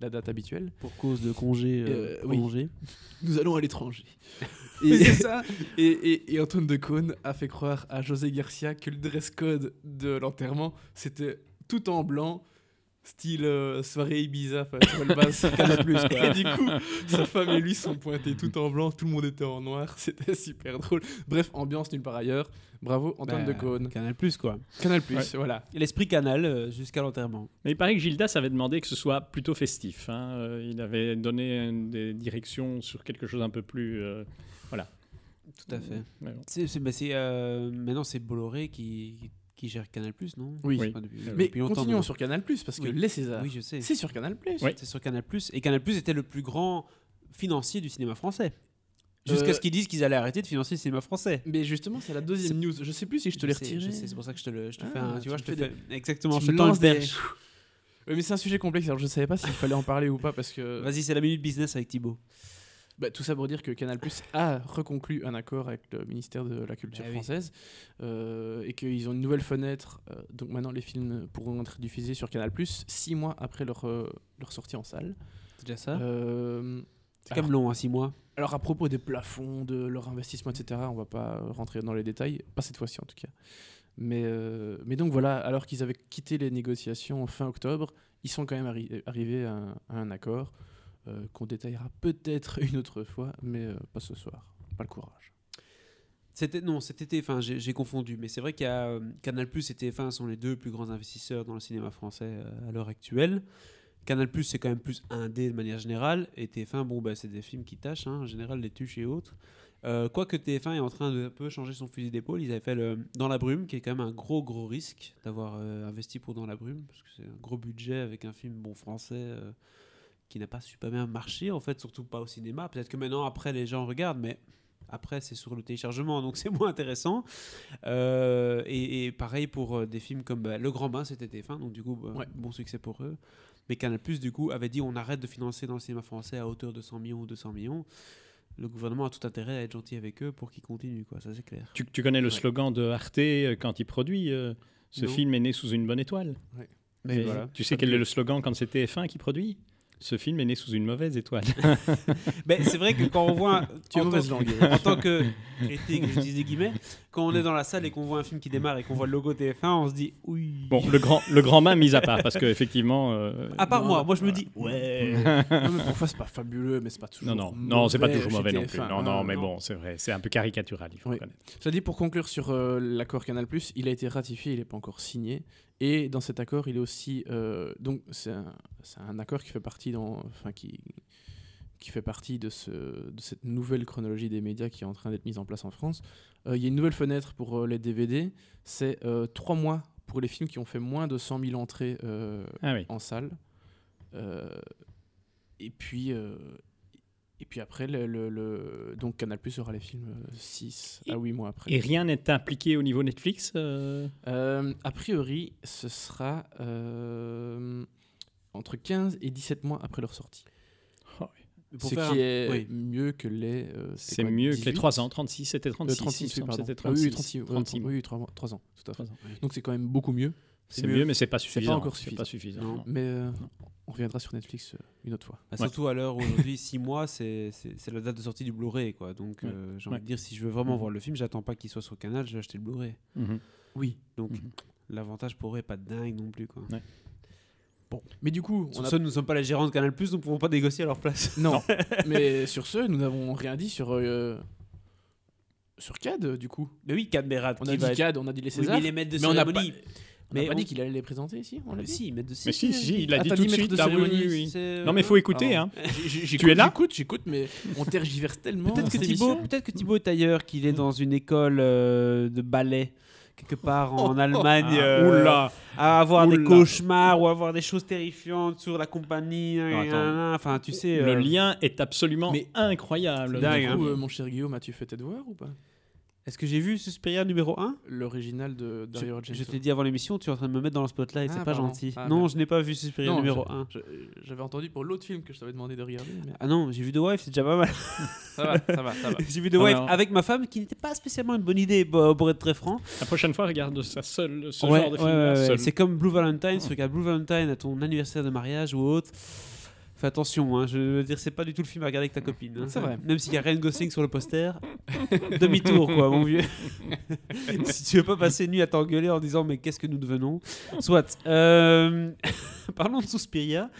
la date habituelle. Pour cause de congé euh, Euh, oui. [LAUGHS] Nous allons à l'étranger. [LAUGHS] Et, c'est ça. et, et- et Antoine de Caunes a fait croire à José Garcia que le dress code de l'enterrement, c'était tout en blanc, style euh, soirée Ibiza, enfin, tu vois le base, Canal+, quoi. Et du coup, sa femme et lui sont pointés tout en blanc, tout le monde était en noir, [LAUGHS] c'était super drôle. Bref, ambiance nulle part ailleurs. Bravo Antoine Bah, de Caunes. Canal Plus quoi. Canal+, Ouais. voilà. Et L'esprit Canal euh, jusqu'à l'enterrement. Mais il paraît que Gildas avait demandé que ce soit plutôt festif. hein. Euh, Il avait donné des directions sur quelque chose un peu plus. euh, Tout à fait. C'est, bah, euh, maintenant c'est Bolloré qui, qui gère Canal Plus, non Oui. Enfin, depuis- Mais depuis continuons sur Canal Plus parce que Oui. les Césars, Oui, je sais. c'est sur Canal Plus. Oui. C'est sur Canal Plus. Et Canal Plus était le plus grand financier du cinéma français. Jusqu'à Euh, ce qu'ils disent qu'ils allaient arrêter de financer le cinéma français. Mais justement, c'est la deuxième news. Je sais plus si je te l'ai retiré. Je sais, c'est pour ça que je te le je te Ah, fais un. tu Tu vois, je te fais fais. Exactement, Tu je te lances des-. Oui, [LAUGHS] mais c'est un sujet complexe. Alors je savais pas s'il fallait en parler ou pas parce que Vas-y, c'est la minute business avec Thibaut. Bah, tout ça pour dire que Canal Plus a reconclu un accord avec le ministère de la Culture Ah oui. française euh, et qu'ils ont une nouvelle fenêtre. euh, donc maintenant, les films pourront être diffusés sur Canal Plus six mois après leur, euh, leur sortie en salle. C'est déjà ça? C'est quand même long, hein, 6 mois? alors à propos des plafonds, de leur investissement, etc., on va pas rentrer dans les détails, pas cette fois-ci en tout cas. Mais, euh, mais donc voilà, alors qu'ils avaient quitté les négociations fin octobre, ils sont quand même arri- arrivés à un, à un accord euh, qu'on détaillera peut-être [LAUGHS] une autre fois, mais euh, pas ce soir. Pas le courage. C'était non, c'était TF1, j'ai confondu. Mais c'est vrai qu'il y a euh, Canal et TF1 sont les deux plus grands investisseurs dans le cinéma français à l'heure actuelle. Canal c'est quand même plus indé de manière générale et TF1 bon bah c'est des films qui tâchent hein, en général les tuches et autres. Quoique TF1 est en train de un peu changer son fusil d'épaule, ils avaient fait le Dans la brume qui est quand même un gros gros risque d'avoir investi pour Dans la brume parce que c'est un gros budget avec un film bon français qui n'a pas super bien marché en fait, surtout pas au cinéma. Peut-être que maintenant après les gens regardent mais après, c'est sur le téléchargement, donc [LAUGHS] c'est moins intéressant. Euh, et, et pareil pour euh, des films comme bah, Le Grand Bain, c'était TF1, donc du coup, bah, Ouais. bon succès pour eux. Mais Canal Plus, du coup, avait dit on arrête de financer dans le cinéma français à hauteur de 100 millions ou 200 millions. Le gouvernement a tout intérêt à être gentil avec eux pour qu'ils continuent, quoi, ça c'est clair. Tu, tu connais le Ouais. slogan de Arte euh, quand il produit euh, Ce Non. film est né sous une bonne étoile. Ouais. Mais voilà. Tu sais quel est le slogan quand c'est TF1 qui produit? Ce film est né sous une mauvaise étoile. Mais [LAUGHS] c'est vrai que quand on voit. [LAUGHS] Tu es en tant mauvaise que- langue. en tant que critique, je dis des guillemets, quand on est dans la salle et qu'on voit un film qui démarre et qu'on voit le logo TF1, on se dit oui. Bon, le grand, le grand main mis à part, parce qu'effectivement. Euh, À part Non, moi, moi je me dis ouais. non, mais parfois, c'est pas fabuleux, mais c'est pas toujours. non, non, non, c'est pas toujours mauvais non plus. TF1, Non, non, mais non. bon, c'est vrai, c'est un peu caricatural, il faut Oui. reconnaître. Ça dit pour conclure sur euh, l'accord Canal+, il a été ratifié, il n'est pas encore signé. Et dans cet accord, il est aussi euh, donc c'est un, accord qui fait partie dans, enfin qui qui fait partie de, ce, de cette nouvelle chronologie des médias qui est en train d'être mise en place en France. Euh, Il y a une nouvelle fenêtre pour euh, les DVD, c'est trois mois pour les films qui ont fait moins de 100 000 entrées Ah oui. en salle. Et puis et puis après le, le- le- donc Canal Plus aura les films 6 à 8 mois après. Et rien n'est impliqué au niveau Netflix euh Euh, a priori, ce sera euh, entre 15 et 17 mois après leur sortie. Oh, Pour ce faire qui est oui. mieux que les. euh, C'est mieux que les 18? 3 ans, 36, c'était Euh, 36. 36, il me oui, semble, pardon. c'était Ah oui, 36. 36, ouais, 36 oui, 3, ans, 3 ans, tout à fait. Trois ans, oui. Donc c'est quand même beaucoup mieux. C'est mieux, mieux. mais c'est pas suffisant. encore C'est suffisant. pas suffisant. Non. non. Mais euh, on reviendra sur Netflix euh, une autre fois. Bah, Ouais. Surtout à l'heure où aujourd'hui, [LAUGHS] 6 mois, c'est la date de sortie du Blu-ray. quoi. Donc Ouais. euh, j'ai envie Ouais. de dire, si je veux vraiment Mhm. voir le film, j'attends pas qu'il soit sur Canal, je vais acheter le Blu-ray. Mhm. Oui. Donc Mhm. l'avantage pour eux est pas dingue non plus. Quoi. Ouais. Bon. Mais du coup, on Sur a... ce, nous ne sommes pas les gérants de Canal+, nous ne pouvons pas négocier à leur place. [LAUGHS] Non. [LAUGHS] Mais sur ce, nous n'avons rien dit sur. euh, sur CAD, du coup. Mais oui, Cadmerat. On a dit CAD, on a dit les Oui, Césars. mais les maîtres de mais on n'a pas, cérémonie. on Mais pas on- dit qu'il allait les présenter ici on l'a Mais si, maître de Mais si, si, il a Ah, dit tout dit de suite. de ah oui, cérémonie, oui, oui. c'est- Non, mais il faut écouter. Pardon. Hein. J- j- Tu es là J'écoute, j'écoute, mais on tergiverse tellement. Peut-être que Thibaut, peut-être que Thibaut est ailleurs, qu'il est dans une école euh, de ballet quelque part en Allemagne, Ah, euh, oula. à avoir des cauchemars ou avoir des choses terrifiantes sur la compagnie. Non, attends. nanana. Enfin, tu sais. Le euh, lien est absolument Mais- incroyable. Dingue, Du hein. coup, euh, mon cher Guillaume, as-tu fait tes devoirs ou pas? Est-ce que j'ai vu Suspiria numéro 1 L'original de Je, Dario Argento. je t'ai dit avant l'émission, tu es en train de me mettre dans le spotlight, Ah, c'est pas pardon. gentil. Ah, non, merde. je n'ai pas vu Suspiria Non, numéro je- 1. je- J'avais entendu pour l'autre film que je t'avais demandé de regarder. Mais... Ah non, j'ai vu The Wife, c'est déjà pas mal. [LAUGHS] Ça va, ça va, ça va. [LAUGHS] j'ai vu The Ah, Wife non. avec ma femme, qui n'était pas spécialement une bonne idée, pour être très franc. La prochaine fois, regarde ça seul, ce Ouais, genre de ouais, film. ouais. C'est comme Blue Valentine, tu regardes Blue Valentine à ton anniversaire de mariage ou autre. Fais attention, hein, je veux dire, c'est pas du tout le film à regarder avec ta copine. hein. C'est vrai. Même s'il y a Ryan Gosling sur le poster, [LAUGHS] demi-tour, quoi, mon vieux. [LAUGHS] si tu veux pas passer une nuit à t'engueuler en disant, mais qu'est-ce que nous devenons? Soit. Euh, [LAUGHS] Parlons de Suspiria,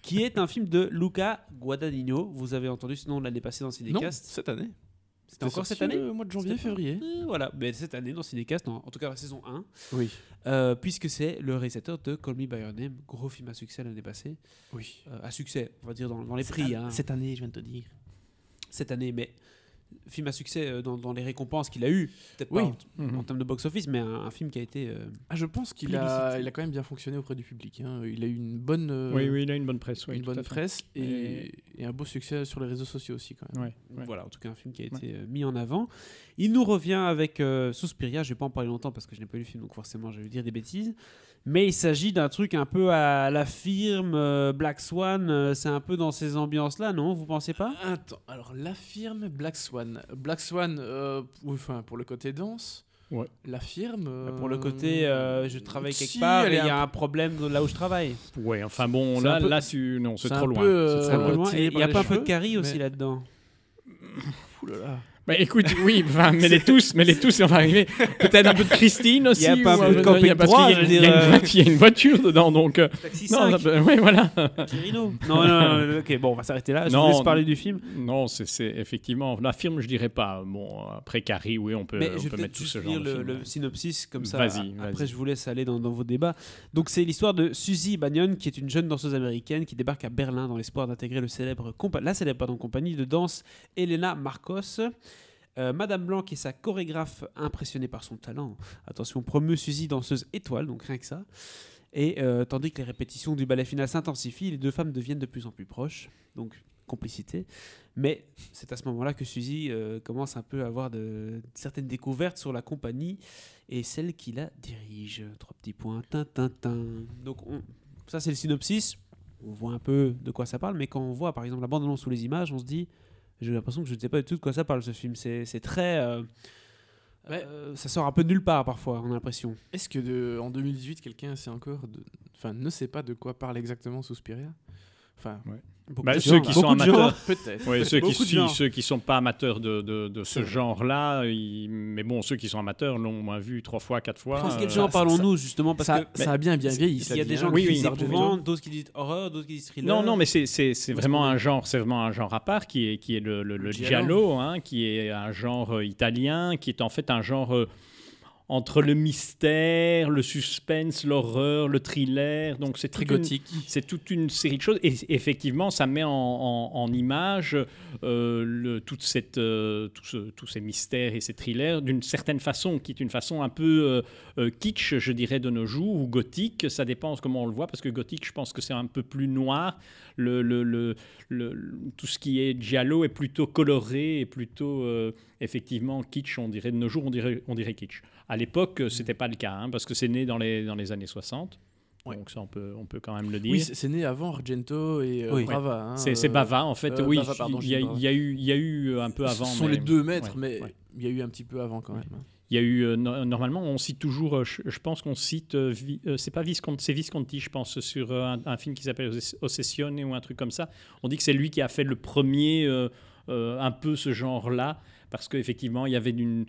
qui est un film de Luca Guadagnino. Vous avez entendu ce nom l'année passée dans Non, Cinécast. cette année. C'était encore cette année Au mois de janvier, février. Euh, Voilà, mais cette année dans Cinécast, non, en tout cas la saison 1. Oui. Euh, puisque c'est le réalisateur de Call Me By Your Name, gros film à succès l'année passée. Oui. Euh, à succès, on va dire dans, dans les prix, hein, Cette année, je viens de te dire. cette année. Mais film à succès euh, dans, dans les récompenses qu'il a eu. Peut-être Oui. pas en, en termes de box-office, mais un, un film qui a été. euh, Ah, je pense qu'il a, il a quand même bien fonctionné auprès du public. hein. Il a eu une bonne, euh, Oui, oui, il a une bonne presse. oui, une bonne presse et, et un beau succès sur les réseaux sociaux aussi quand même. Ouais, ouais. Voilà, en tout cas, un film qui a été euh, mis en avant. Il nous revient avec euh, Suspiria. Je vais pas en parler longtemps parce que je n'ai pas vu le film, donc forcément, je vais dire des bêtises. Mais il s'agit d'un truc un peu à la firme euh, Black Swan. euh, c'est un peu dans ces ambiances-là, non Vous pensez pas? Attends, alors la firme Black Swan. Black Swan, euh, pour- enfin, pour le côté danse. Ouais. La firme. Bah, Pour le côté, euh, je travaille quelque si, part et il y a un un problème de là où je travaille. Ouais, enfin bon, là, peu- là tu... non, c'est trop loin. euh, trop il par y a pas un peu de Carrie aussi là-dedans. Ouh là là. Bah, écoute, oui, enfin, mais les tous, mais les tous, on va arriver. Peut-être un peu de Christine aussi. Il y a pas ou un peu de a- Camping parce 3, qu'il y a- je veux il y a dire, une euh, voiture- il y a une voiture dedans, donc. euh, Taxi non, 5. bah, ouais, voilà. Non, non, non, [LAUGHS] ok, bon, on va s'arrêter là. Je Non, vous laisse parler du film. Non, c'est effectivement la firme, je dirais pas. Bon, après Carrie, oui, on peut, Mais on je peut mettre tout ce juste genre lire de le, film. le synopsis comme ça. Vas-y, Après, je vous laisse aller dans, dans vos débats. Donc, c'est l'histoire de Suzy Bagnon, qui est une jeune danseuse américaine qui débarque à Berlin dans l'espoir d'intégrer le célèbre la célèbre pardon, compagnie de danse Elena Marcos. Euh, Madame Blanc et sa chorégraphe impressionnée par son talent. Attention, promeut Suzy danseuse étoile, donc rien que ça. Et euh, tandis que les répétitions du ballet final s'intensifient, les deux femmes deviennent de plus en plus proches. Donc, complicité. Mais c'est à ce moment-là que Suzy euh, commence un peu à avoir certaines découvertes sur la compagnie et celle qui la dirige. Trois petits points. Tin, tin, tin. Donc, on- ça, c'est le synopsis. On voit un peu de quoi ça parle, mais quand on voit par exemple la bande-annonce sous les images, on se dit j'ai l'impression que je ne sais pas du tout de quoi ça parle ce film. C'est très. euh, Ouais. euh, ça sort un peu de nulle part parfois, on a l'impression. Est-ce que de, en 2018, quelqu'un sait encore, de, enfin, ne sait pas de quoi parle exactement Suspiria? Enfin, Beaucoup Bah, de ceux gens, qui sont amateurs. peut-être. Ouais, ceux, qui, ceux qui sont pas amateurs de, de, de C'est ce genre-là, ils- mais bon, ceux qui sont amateurs l'ont moins vu trois fois, quatre fois. Euh, quel genre parlons-nous justement parce ça, que ça a bien bien vieilli. il y a des gens qui disent épouvante, d'autres qui disent horreur, d'autres qui disent thriller. Non, non, mais c'est, vraiment un genre, c'est vraiment un genre à part qui est, qui est le, le, le Le giallo, giallo. hein, qui est un genre euh, italien, qui est en fait un genre euh, entre le mystère, le suspense, l'horreur, le thriller. Donc c'est Très gothique. c'est toute une série de choses. Et effectivement, ça met en, en- en image euh, le, toute cette, euh, tout ce- tous ces mystères et ces thrillers d'une certaine façon, qui est une façon un peu euh, kitsch, je dirais, de nos jours, ou gothique. Ça dépend comment on le voit, parce que gothique, je pense que c'est un peu plus noir. Le, le- le- le- le- tout ce qui est giallo est plutôt coloré et plutôt, effectivement, kitsch, on dirait. De nos jours, on dirait, on dirait kitsch. À l'époque, Mm. ce n'était pas le cas, hein, parce que c'est né dans les, dans les années 60. Ouais. Donc ça, on peut, on peut quand même le dire. Oui, c'est né avant Argento et euh, Oui. Brava. hein, C'est euh, Bava, en fait. euh, oui, il y, a- y eu, y a eu un peu avant. Ce sont mais- les deux maîtres, ouais, mais ouais. il y a eu un petit peu avant quand même. Il y a eu euh, no- normalement, on cite toujours. euh, je, je pense qu'on cite. euh, euh, c'est pas Visconti, c'est Visconti, je pense, sur euh, un, un film qui s'appelle Ossess- Ossessione ou un truc comme ça. On dit que c'est lui qui a fait le premier euh, euh, un peu ce genre-là. Parce qu'effectivement, il y avait du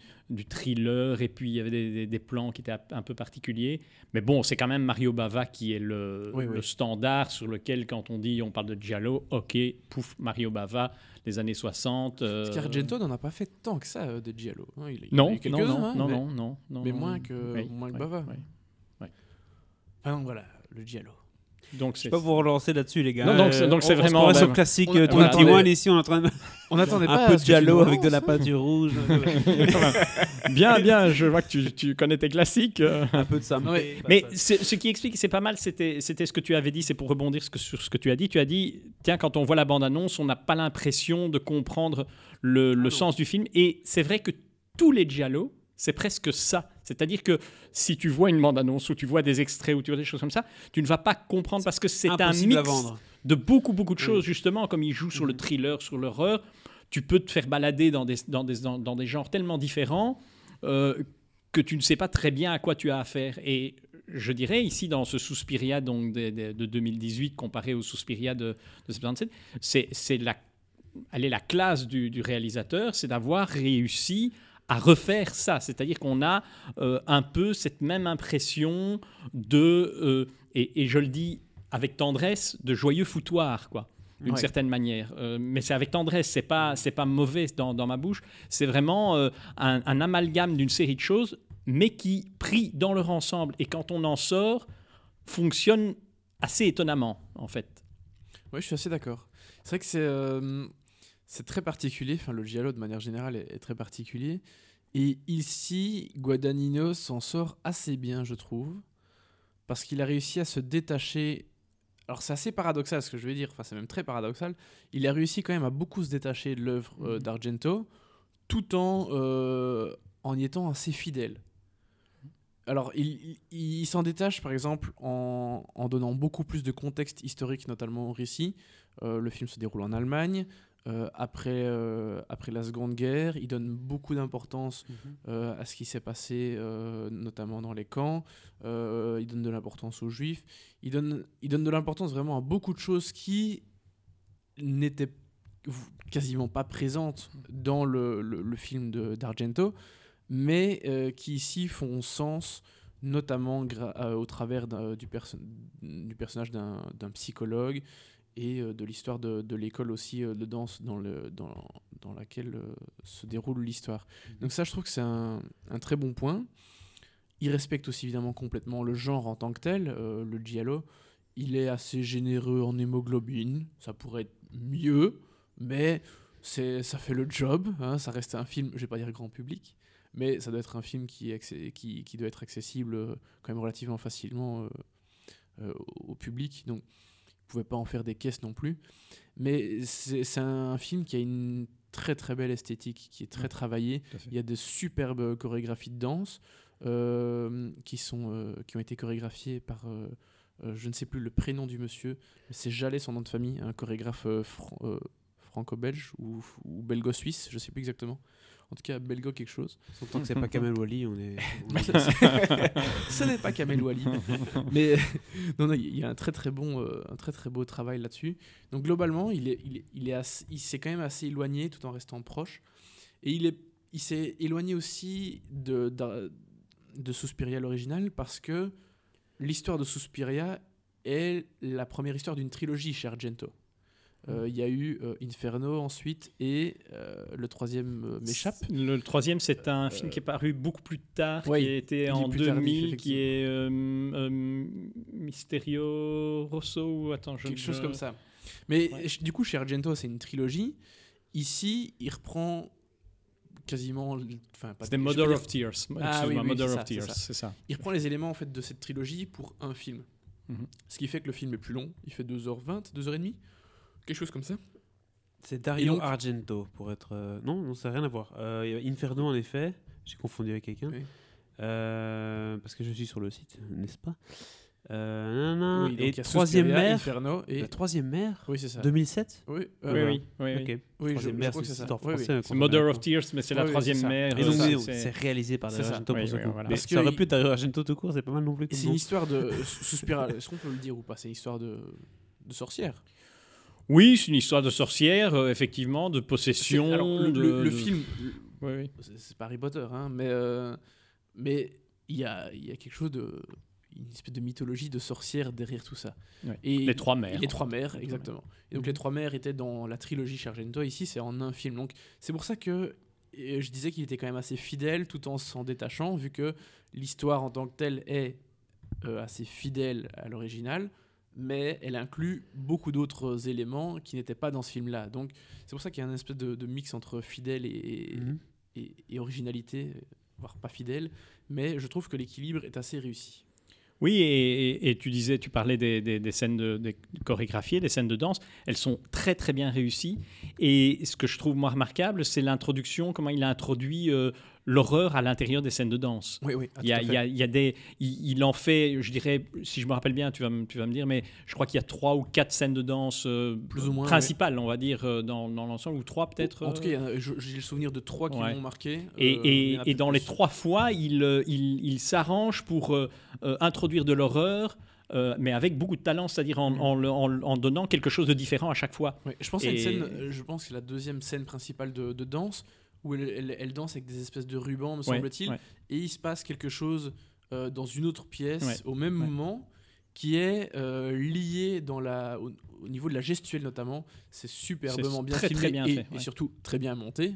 thriller et puis il y avait des, des- des plans qui étaient un peu particuliers. Mais bon, c'est quand même Mario Bava qui est le, Oui, oui. le standard sur lequel, quand on dit, on parle de Giallo, ok, pouf, Mario Bava, les années 60. euh, Parce qu'Argento n'en a pas fait tant que ça euh, de Giallo. hein. Il, il en a non, eu non, non, hein, non, mais- non, non, non, mais moins que- Oui, moins que Bava. Enfin, voilà, le Giallo. Donc Je sais pas vous relancer là-dessus, les gars. Non, donc c'est- donc c'est on- on se vraiment croirait sur même- classique On- euh, on 21 attendait- ici, on est en train de [LAUGHS] On n'attendait pas un à peu ce de que tu giallo nous avec de la peinture rouge, [LAUGHS] bien, bien. Je vois que tu, tu connais tes classiques. euh. un peu de ça. Ouais. Mais ce qui explique, c'est pas mal, c'était c'était ce que tu avais dit, c'est pour rebondir ce que- sur ce que tu as dit. Tu as dit, tiens, quand on voit la bande-annonce, on n'a pas l'impression de comprendre le, le non. sens du film. Et c'est vrai que tous les giallo, c'est presque ça. C'est-à-dire que si tu vois une bande-annonce ou tu vois des extraits ou tu vois des choses comme ça, tu ne vas pas comprendre parce que c'est un mix de beaucoup, beaucoup de Oui. choses, justement, comme il joue sur le Mhm. thriller, sur l'horreur. Tu peux te faire balader dans des, dans des, dans, dans des genres tellement différents euh, que tu ne sais pas très bien à quoi tu as affaire. Et je dirais ici, dans ce Suspiria donc, de, de- de 2018 comparé au Suspiria de, de 77, c'est c'est la, elle est la classe du, du réalisateur, c'est d'avoir réussi à refaire ça. C'est-à-dire qu'on a euh, un peu cette même impression de, euh, et, et je le dis avec tendresse, de joyeux foutoir, quoi d'une Ouais. certaine manière. Euh, mais c'est avec tendresse, c'est pas, c'est pas mauvais dans, dans ma bouche. C'est vraiment euh, un, un amalgame d'une série de choses, mais qui, pris dans leur ensemble, et quand on en sort, fonctionne assez étonnamment, en fait. Oui, je suis assez d'accord. C'est vrai que c'est. euh, c'est très particulier. Enfin, le giallo de manière générale est, est très particulier. Et ici, Guadagnino s'en sort assez bien, je trouve, parce qu'il a réussi à se détacher. Alors c'est assez paradoxal ce que je vais dire, enfin c'est même très paradoxal. Il a réussi quand même à beaucoup se détacher de l'œuvre euh, Mhm. d'Argento, tout en euh, en y étant assez fidèle. Alors il, il- il s'en détache par exemple en, en donnant beaucoup plus de contexte historique, notamment au récit. Euh, le film se déroule en Allemagne. Euh, après, euh, après la Seconde Guerre, il donne beaucoup d'importance euh, à ce qui s'est passé, notamment dans les camps. Il donne de l'importance aux juifs. Il donne, il donne de l'importance vraiment à beaucoup de choses qui n'étaient quasiment pas présentes dans le, le- le film d'Argento, mais qui ici font sens, notamment au travers du, perso- du personnage d'un d'un psychologue et euh, de l'histoire de, de l'école aussi euh, de danse dans, le, dans, dans laquelle euh, se déroule l'histoire. Donc ça, je trouve que c'est un, un très bon point. Il respecte aussi évidemment complètement le genre en tant que tel. euh, le giallo, il est assez généreux en hémoglobine. Ça pourrait être mieux, mais c'est ça fait le job. hein. Ça reste un film, je vais pas dire grand public, mais ça doit être un film qui, est qui, qui doit être accessible quand même relativement facilement euh, euh, au public. Donc, pouvez pas en faire des caisses non plus. Mais c'est un film qui a une très très belle esthétique, qui est très Ouais. travaillée. Il y a de superbes chorégraphies de danse euh, qui, sont, euh, qui ont été chorégraphiées par, euh, je ne sais plus le prénom du monsieur, c'est Jallet son nom de famille, un chorégraphe fran- franco-belge ou, ou belgo-suisse, je ne sais plus exactement. En tout cas, belgo quelque chose. Tant que c'est pas Kamel Wally, on est. [LAUGHS] on est- [LAUGHS] Ce n'est pas Kamel Wally. Mais [LAUGHS] non, non, il y a un très très bon, euh, un très très beau travail là-dessus. Donc globalement, il est, il est, il est assez- il s'est quand même assez éloigné tout en restant proche. Et il est, il s'est éloigné aussi de, de, de Suspiria l'original parce que l'histoire de Suspiria est la première histoire d'une trilogie chez Argento. Euh, Il y a eu euh, Inferno ensuite et euh, le troisième m'échappe. Le troisième, c'est un film qui est paru beaucoup plus tard, ouais, qui a été en plus tardif, 2000, qui est Mysterio Rosso attends, je quelque chose comme ça. Mais Ouais. du coup, chez Argento, c'est une trilogie. Ici, il reprend quasiment. Enfin, C'était Mother of Tears. Ah oui, oui, Mother of ça, Tears, c'est ça. Il reprend les éléments en fait de cette trilogie pour un film. Mhm. Ce qui fait que le film est plus long. Il fait 2h20, 2h30, quelque chose comme ça. C'est Dario donc- Argento, pour être. euh, Non, non, ça n'a rien à voir. Euh, il y a Inferno, en effet. J'ai confondu avec quelqu'un. Oui. Euh, parce que je suis sur le site, n'est-ce pas? Euh, nanana. Oui, donc Et troisième mère. Inferno et. La troisième mère? Oui, c'est ça. 2007 Oui, Oui, euh, oui, oui, oui. Troisième mère, c'est c'est ça. Mother of Tears, mais c'est la troisième mère. Et donc, c'est- réalisé par Dario. Argento Oui, pour ce oui, coup. voilà. Mais Parce ça aurait que pu être Dario Argento tout court, c'est pas mal non plus. C'est une histoire de Suspiria. Est-ce qu'on peut le dire ou pas? C'est une histoire de sorcière. Oui, c'est une histoire de sorcière, euh, effectivement, de possession. alors, le, de- le- le de- film, Oui, oui. c'est pas Harry Potter, hein, mais euh, mais il y a, y a quelque chose de une espèce de mythologie de sorcière derrière tout ça. Ouais. Et Les trois mères. les trois mères, exactement. Et donc Mhm. les trois mères étaient dans la trilogie chez Argento. Ici, c'est en un film. Donc c'est pour ça que euh, je disais qu'il était quand même assez fidèle, tout en s'en détachant, vu que l'histoire en tant que telle est euh, assez fidèle à l'original, mais elle inclut beaucoup d'autres éléments qui n'étaient pas dans ce film-là. Donc c'est pour ça qu'il y a un espèce de, de mix entre fidèle et, Mhm. et, et originalité, voire pas fidèle, mais je trouve que l'équilibre est assez réussi. Oui, et, et- et tu disais, tu parlais des, des- des scènes de des chorégraphiées, des scènes de danse. Elles sont très très bien réussies. Et ce que je trouve moi remarquable, c'est l'introduction, comment il a introduit euh, l'horreur à l'intérieur des scènes de danse. Oui, oui. Il, y a, il, y a, il y a des, il, il en fait, je dirais, si je me rappelle bien, tu vas, me- tu vas me dire, mais je crois qu'il y a trois ou quatre scènes de danse euh, Plus ou moins, principales, on va dire, euh, dans, dans l'ensemble, ou trois peut-être. En tout cas, j'ai le souvenir de trois qui Ouais. m'ont marqué. Et, euh, et- dans les trois fois, il, s'arrange pour euh, introduire de l'horreur, euh, mais avec beaucoup de talent, c'est-à-dire en, Mhm. en le- en- en donnant quelque chose de différent à chaque fois. Je pense à une Et- scène, je pense que c'est la deuxième scène principale de, de danse, où elle, elle- elle danse avec des espèces de rubans, me Ouais, semble-t-il, ouais. et il se passe quelque chose euh, dans une autre pièce Ouais, au même moment qui est euh, lié dans la, au, au niveau de la gestuelle notamment. C'est superbement bien très, filmé très bien et, fait, et surtout très bien monté.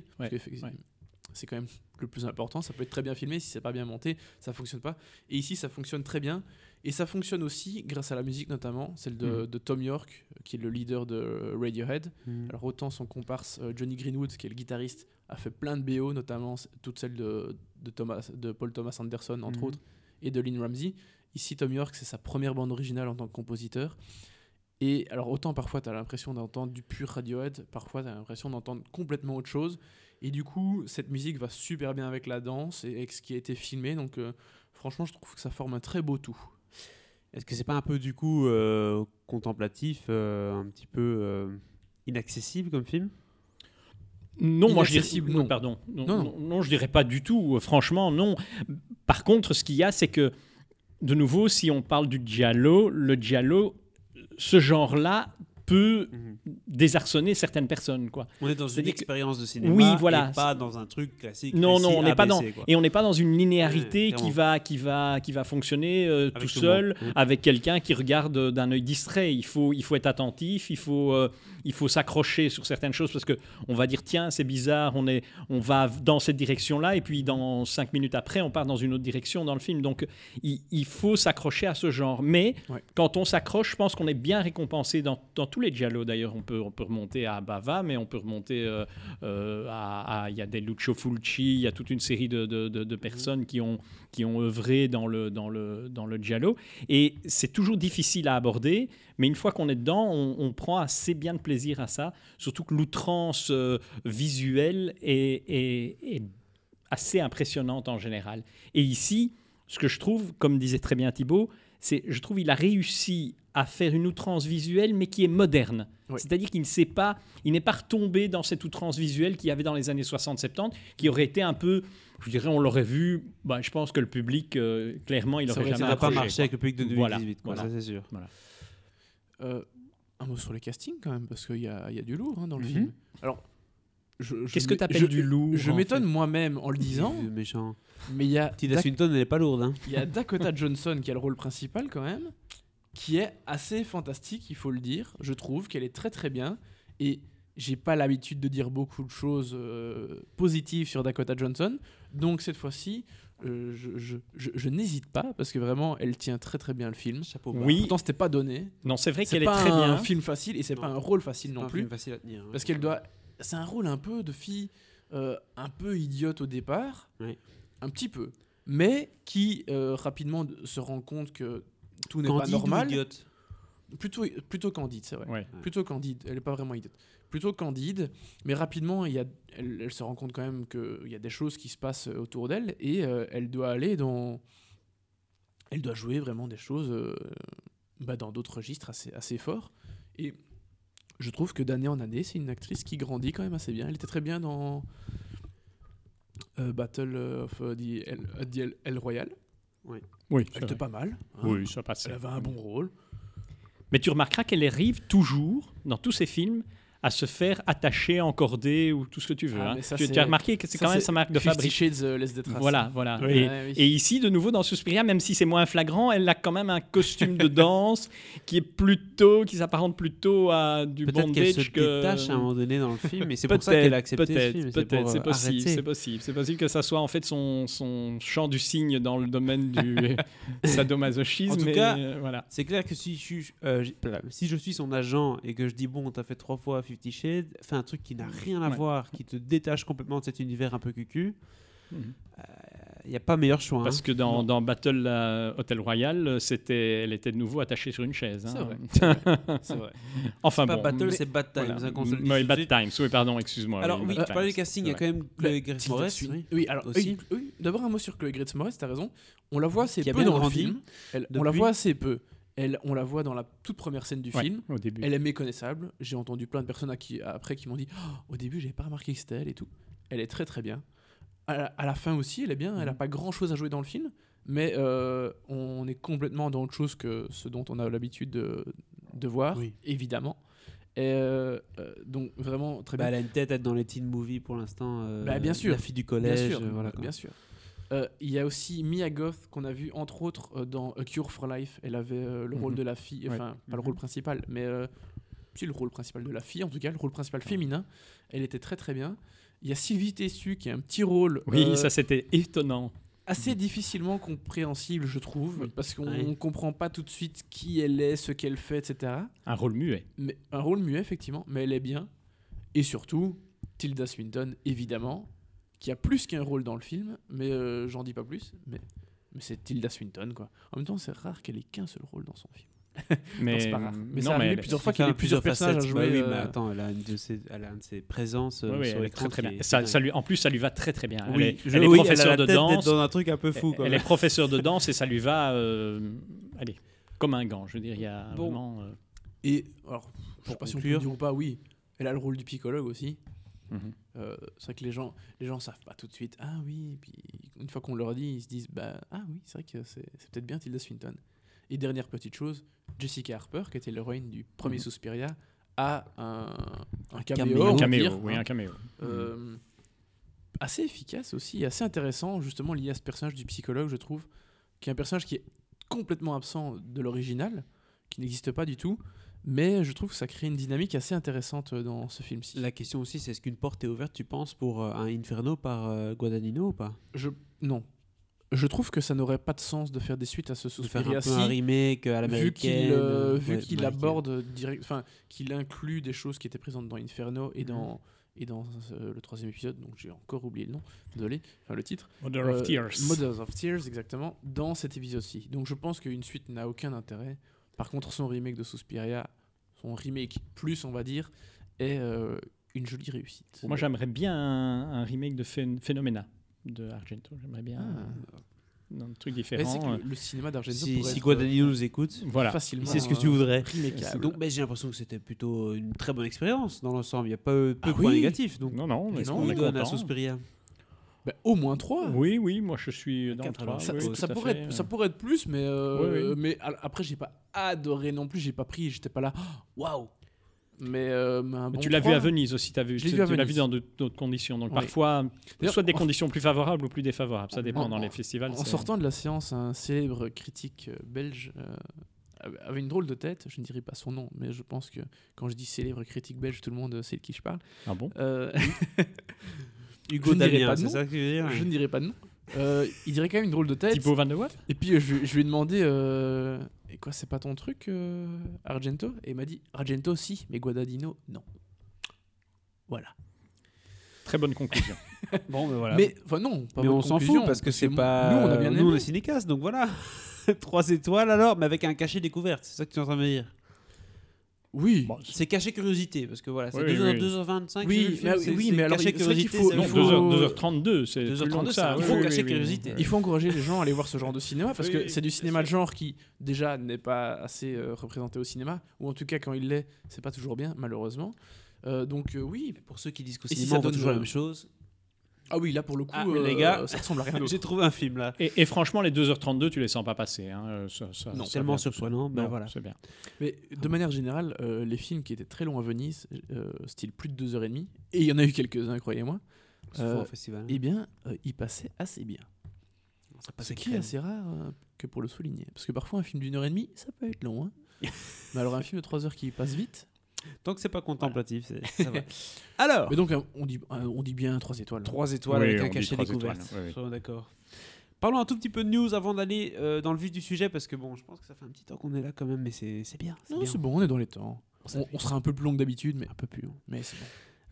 c'est quand même le plus important. Ça peut être très bien filmé, si c'est pas bien monté, ça fonctionne pas. Et ici, ça fonctionne très bien. Et ça fonctionne aussi grâce à la musique, notamment celle de, de Tom York, qui est le leader de Radiohead. Mhm. Alors autant son comparse euh, Johnny Greenwood, qui est le guitariste, a fait plein de BO, notamment toutes celles de, de, Thomas, de Paul Thomas Anderson, entre Mhm. autres, et de Lynn Ramsey. Ici, Tom York, c'est sa première bande originale en tant que compositeur. Et alors autant parfois tu as l'impression d'entendre du pur Radiohead, parfois tu as l'impression d'entendre complètement autre chose. Et du coup, cette musique va super bien avec la danse et avec ce qui a été filmé. Donc euh, franchement, je trouve que ça forme un très beau tout. Est-ce que c'est pas un peu du coup euh, contemplatif, euh, un petit peu euh, inaccessible comme film? Non, moi je dirais Inaccessible, non, non. pardon. Non, Non, non. non. non, je dirais pas du tout. Franchement, non. Par contre, ce qu'il y a, c'est que de nouveau, si on parle du giallo, le giallo, ce genre-là peut désarçonner certaines personnes, quoi. On est dans une que- expérience de cinéma Oui, voilà. et pas dans un truc classique. Non, non, on n'est pas dans quoi. et on n'est pas dans une linéarité Ouais, qui va qui va qui va fonctionner euh, tout tout seul. Mm. avec quelqu'un qui regarde euh, d'un œil distrait. Il faut il faut être attentif, il faut euh, il faut s'accrocher sur certaines choses parce que on va dire tiens c'est bizarre, on est on va dans cette direction là et puis dans cinq minutes après on part dans une autre direction dans le film. Donc il, il faut s'accrocher à ce genre. Mais Ouais. quand on s'accroche, je pense qu'on est bien récompensé dans, dans tous les giallo d'ailleurs. On peut on peut remonter à Bava, mais on peut remonter euh, euh, à, il y a des Lucio Fulci, il y a toute une série de, de- de- de personnes qui ont, qui ont œuvré dans le, dans le, dans le giallo. Et c'est toujours difficile à aborder, mais une fois qu'on est dedans, on, on prend assez bien de plaisir à ça. Surtout que l'outrance euh, visuelle est, est- est assez impressionnante en général. Et ici, ce que je trouve, comme disait très bien Thibaut, c'est, je trouve, il a réussi à faire une outrance visuelle, mais qui est moderne. Oui. C'est-à-dire qu'il ne s'est pas, il n'est pas retombé dans cette outrance visuelle qu'il y avait dans les années 60-70, qui aurait été un peu, je dirais, on l'aurait vu. bah, je pense que le public, euh, clairement, il aurait jamais Ça n'a pas marché quoi. avec le public de 2018, Voilà, quoi, voilà. ça c'est sûr. Euh, un mot sur les castings quand même, parce qu'il y a, il y a du lourd hein, dans le Mhm. film. Alors, Qu'est-ce que m'é- tu appelles je- du lourd Je m'étonne moi-même en le disant, méchant. mais il y a, Tilda Swinton, elle est pas lourde. Hein. il y a Dakota Johnson qui a le rôle principal quand même, qui est assez fantastique, il faut le dire. Je trouve qu'elle est très très bien. Et j'ai pas l'habitude de dire beaucoup de choses euh, positives sur Dakota Johnson. Donc cette fois-ci, euh, je, je- je- je n'hésite pas, parce que vraiment, elle tient très très bien le film. Chapeau bas. Oui, Pourtant, c'était pas donné. non, c'est vrai C'est qu'elle est pas très un bien. film facile et c'est pas un rôle facile C'est non pas un plus. film facile à tenir. hein. Parce qu'elle doit. C'est un rôle un peu de fille euh, un peu idiote au départ. Oui. Un petit peu. Mais qui euh, rapidement se rend compte que tout n'est pas ou normal. idiote Plutôt, plutôt candide, c'est vrai. Ouais. Plutôt candide. Elle n'est pas vraiment idiote. Plutôt candide. Mais rapidement, il y a, elle, elle se rend compte quand même qu'il y a des choses qui se passent autour d'elle. Et euh, elle doit aller dans. Elle doit jouer vraiment des choses euh, bah, dans d'autres registres assez, assez forts. Et je trouve que d'année en année, c'est une actrice qui grandit quand même assez bien. Elle était très bien dans euh, Battle of euh, the El, euh, the El- El Royal. Oui, Elle c'est était vrai. pas mal. hein. oui, ça. Elle avait un bon rôle. Mais tu remarqueras qu'elle arrive toujours, dans tous ses films, à se faire attacher, encorder ou tout ce que tu veux. Ah, hein. mais ça, tu, as remarqué que c'est quand même sa marque de fabrique. Shades euh, Death Race. Voilà, voilà. Oui. Et, Ouais, oui. et ici, de nouveau, dans Suspiria, même si c'est moins flagrant, elle a quand même un costume de danse [LAUGHS] qui est plutôt, qui s'apparente plutôt à du Peut-être qu'elle se bondage que. détache à un moment donné dans le film, et c'est pour ça qu'elle a accepté ce peut-être, film. peut-être, c'est euh, possible, c'est possible, c'est possible que ça soit en fait son, son chant du cygne dans le domaine du [LAUGHS] sadomasochisme. En tout mais, cas, euh, voilà. C'est clair que si je, suis, euh, si je suis son agent et que je dis bon, t'as fait trois fois Fifty Shades, fais un truc qui n'a rien à Ouais. voir, qui te détache complètement de cet univers un peu cucu, il n'y a pas meilleur choix. Parce hein. que dans, Battle euh, Hotel Royal, c'était, elle était de nouveau attachée sur une chaise. hein. C'est vrai, [LAUGHS] c'est vrai, c'est vrai. enfin C'est pas bon. Battle, mais- c'est Bad Times. voilà. hein, de Bad. Times, oui, pardon, excuse-moi. Alors oui, oui, tu parlais du casting, il y a quand même Chloé Grace Moretz. Oui. Oui, alors Aussi. oui, oui, d'abord un mot sur Chloé Grace Moretz, t'as raison. On la voit assez peu dans le film. Elle- on la voit assez peu. Elle, on la voit dans la toute première scène du Ouais, film. au début. Elle est méconnaissable. J'ai entendu plein de personnes à qui, après qui m'ont dit Oh, au début, j'avais pas remarqué que c'était elle et tout. Elle est très très bien. À la, à la fin aussi, elle est bien. Elle a Mhm. pas grand chose à jouer dans le film, mais euh, on est complètement dans autre chose que ce dont on a l'habitude de, de voir, Oui. évidemment. Et euh, euh, donc vraiment très Bah, bien. elle a une tête à être dans les teen movies pour l'instant. euh, Bah, bien sûr. La fille du collège. bien sûr, euh, voilà, quoi. bien sûr. Euh, Il y a aussi Mia Goth qu'on a vu entre autres euh, dans A Cure for Life. Elle avait euh, le rôle Mhm. de la fille, Ouais. enfin pas le rôle principal, mais euh, si le rôle principal de la fille, en tout cas le rôle principal féminin. Elle était très très bien. Il y a Sylvie Tessu qui a un petit rôle Oui, euh, ça c'était étonnant. assez difficilement compréhensible, je trouve, parce qu'on Ouais. ne comprend pas tout de suite qui elle est, ce qu'elle fait, etc. Un rôle muet. Mais, un rôle muet, effectivement, mais elle est bien. Et surtout, Tilda Swinton, évidemment, qui a plus qu'un rôle dans le film, mais euh, j'en dis pas plus. Mais, mais c'est Tilda Swinton, quoi. En même temps, c'est rare qu'elle ait qu'un seul rôle dans son film. [LAUGHS] Mais, c'est pas grave. Mais non, ça mais plusieurs fois fait qu'il y un ait plusieurs personnages à jouer. Bah oui, euh, mais attends, elle a une de ses, elle a une de ses présences euh, Oui, oui, sur elle est l'écran. très, très bien. Ça, ça lui, en plus, ça lui va très très bien. Elle Oui, est, je- elle est oui, professeure elle a la de danse. dans un truc un peu fou. Quand Elle est professeure de danse et ça lui va, euh, allez, comme un gant. Je veux dire, il y a Bon. vraiment. euh, Et alors, je sais Pour pas si on peut dire ou pas, oui, elle a le rôle du psychologue aussi. Mhm. Euh, c'est vrai que les gens, les gens savent pas tout de suite. Ah oui, et puis une fois qu'on leur dit, ils se disent bah ah oui, c'est vrai que c'est peut-être bien Tilda Swinton. Et dernière petite chose, Jessica Harper, qui était l'héroïne du premier Mhm. Suspiria, a un, un caméo. un caméo, dire, oui, un caméo. euh, assez efficace aussi, assez intéressant justement lié à ce personnage du psychologue, je trouve, qui est un personnage qui est complètement absent de l'original, qui n'existe pas du tout. Mais je trouve que ça crée une dynamique assez intéressante dans ce film-ci. La question aussi, c'est est-ce qu'une porte est ouverte, tu penses, pour euh, un Inferno par euh, Guadagnino ou pas? Je non. Je trouve que ça n'aurait pas de sens de faire des suites à ce De faire Suspiria un peu un si, remake à vu l'américaine. qu'il euh, euh, vu ouais, qu'il aborde direct, enfin qu'il inclut des choses qui étaient présentes dans Inferno et Mhm. dans et dans euh, le troisième épisode, donc j'ai encore oublié le nom, désolé, enfin le titre. Mother Euh, of Tears. Mothers of Tears, exactement, dans cet épisode-ci. Donc je pense qu'une suite n'a aucun intérêt. Par contre, son remake de Suspiria, son remake plus, on va dire, est euh, une jolie réussite. Moi, j'aimerais bien un, un remake de Phen- Phenomena de Argento. J'aimerais bien Ah. un, un truc Mais c'est différent. que le, le cinéma d'Argento Si, si Guadagnino euh, nous écoute, Voilà. facilement c'est ce que tu euh, voudrais. Donc ben, j'ai l'impression que c'était plutôt une très bonne expérience dans l'ensemble. Il n'y a pas peu Ah de points oui. négatifs. Donc Non, non, mais on est donne à content. Suspiria Bah, au moins trois. Oui, oui, moi je suis dans le Quatre, alors. 3. Ça, oui, pourrait fait. être, ça pourrait être plus, mais, euh, Oui, oui. mais a- après, j'ai pas adoré non plus. J'ai pas pris, j'étais pas là. [GASPS] Waouh! Mais, euh, mais un Mais bon tu l'as vu à Venise aussi, as vu, Je l'ai tu l'as vu dans d'autres conditions. Donc Oui. parfois, soit des conditions plus favorables ou plus défavorables, ça dépend en- dans les festivals. En sortant de la séance, un célèbre critique euh, belge euh, avait une drôle de tête. Je ne dirai pas son nom, mais je pense que quand je dis célèbre critique belge, tout le monde sait de qui je parle. Ah bon? Euh, [LAUGHS] Hugo Je ne dirai Damien, c'est ça que tu veux dire je ne dirai pas de nom. Euh, il dirait quand même une drôle de tête. Thibaut Van de Waal Et puis euh, je, je lui ai demandé euh, Et quoi, c'est pas ton truc, euh, Argento Et il m'a dit Argento, si, mais Guadagnino, non. Voilà. Très bonne conclusion. [LAUGHS] Bon, ben voilà. Mais, enfin, non, pas Mais bonne on s'en fout parce que c'est pas. Nous, on a bien Nous, on aimé. est cinécast, donc voilà. [LAUGHS] Trois étoiles alors, mais avec un cachet découverte. C'est ça que tu es en train de me dire. Oui. Bon, C'est caché curiosité parce que voilà, c'est Oui, 2h, oui. 2h25. Oui, film, oui, c'est mais alors, faut- il faut- 2h, 2h32, c'est plus 2h32, long que ça, il Oui, faut oui, cacher oui, oui. curiosité. Il faut encourager les gens à aller voir ce genre de cinéma parce Oui, que oui, c'est du cinéma de genre qui déjà n'est pas assez euh, représenté au cinéma ou en tout cas quand il l'est c'est pas toujours bien malheureusement Euh, donc euh, oui Pour ceux qui disent qu'au Et si cinéma, ça on donne, toujours la même chose. Ah oui là pour le coup Ah, les euh, gars, ça ressemble à rien [LAUGHS] J'ai trouvé un film là. Et, et franchement, les 2h32, tu les sens pas passer. Hein. euh, ça- ça- Non, ça Tellement surprenant. Ben Non, voilà. c'est bien. mais de manière générale euh, les films qui étaient très longs à Venise euh, style plus de deux heures et demie et il y en a eu quelques-uns croyez-moi Euh, festival. eh bien euh, ils passaient assez bien Ça ce passait qui est assez rare euh, que pour le souligner parce que parfois un film d'une heure et demie ça peut être long hein. [LAUGHS] mais alors un film de trois heures qui passe vite Tant que c'est pas contemplatif, c'est- ça va. [LAUGHS] Alors, Mais donc, on dit, euh, on dit bien 3 étoiles. hein. 3 étoiles Oui, avec on un cachet découverte. oui, d'accord. Parlons un tout petit peu de news avant d'aller euh, dans le vif du sujet parce que bon, je pense que ça fait un petit temps qu'on est là quand même, mais c'est c'est bien. c'est Non, c'est bon, on est dans les temps. On sera un peu plus long que d'habitude, mais, un peu plus long. mais c'est bon.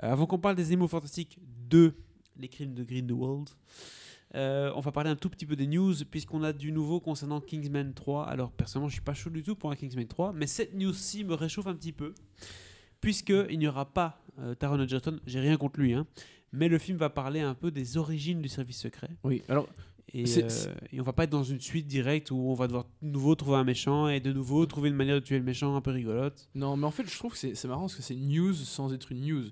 Euh, avant qu'on parle des Animaux Fantastiques 2, les crimes de Grindelwald, euh, on va parler un tout petit peu des news puisqu'on a du nouveau concernant Kingsman 3. Alors personnellement, je suis pas chaud du tout pour un Kingsman 3, mais cette news-ci me réchauffe un petit peu puisqu'il n'y aura pas euh, Taron Egerton. J'ai rien contre lui, hein, mais le film va parler un peu des origines du service secret. Oui, alors, Et, euh, et on va pas être dans une suite directe où on va devoir de nouveau trouver un méchant et de nouveau trouver une manière de tuer le méchant un peu rigolote. non, mais en fait, je trouve que c'est marrant parce que c'est news sans être une news.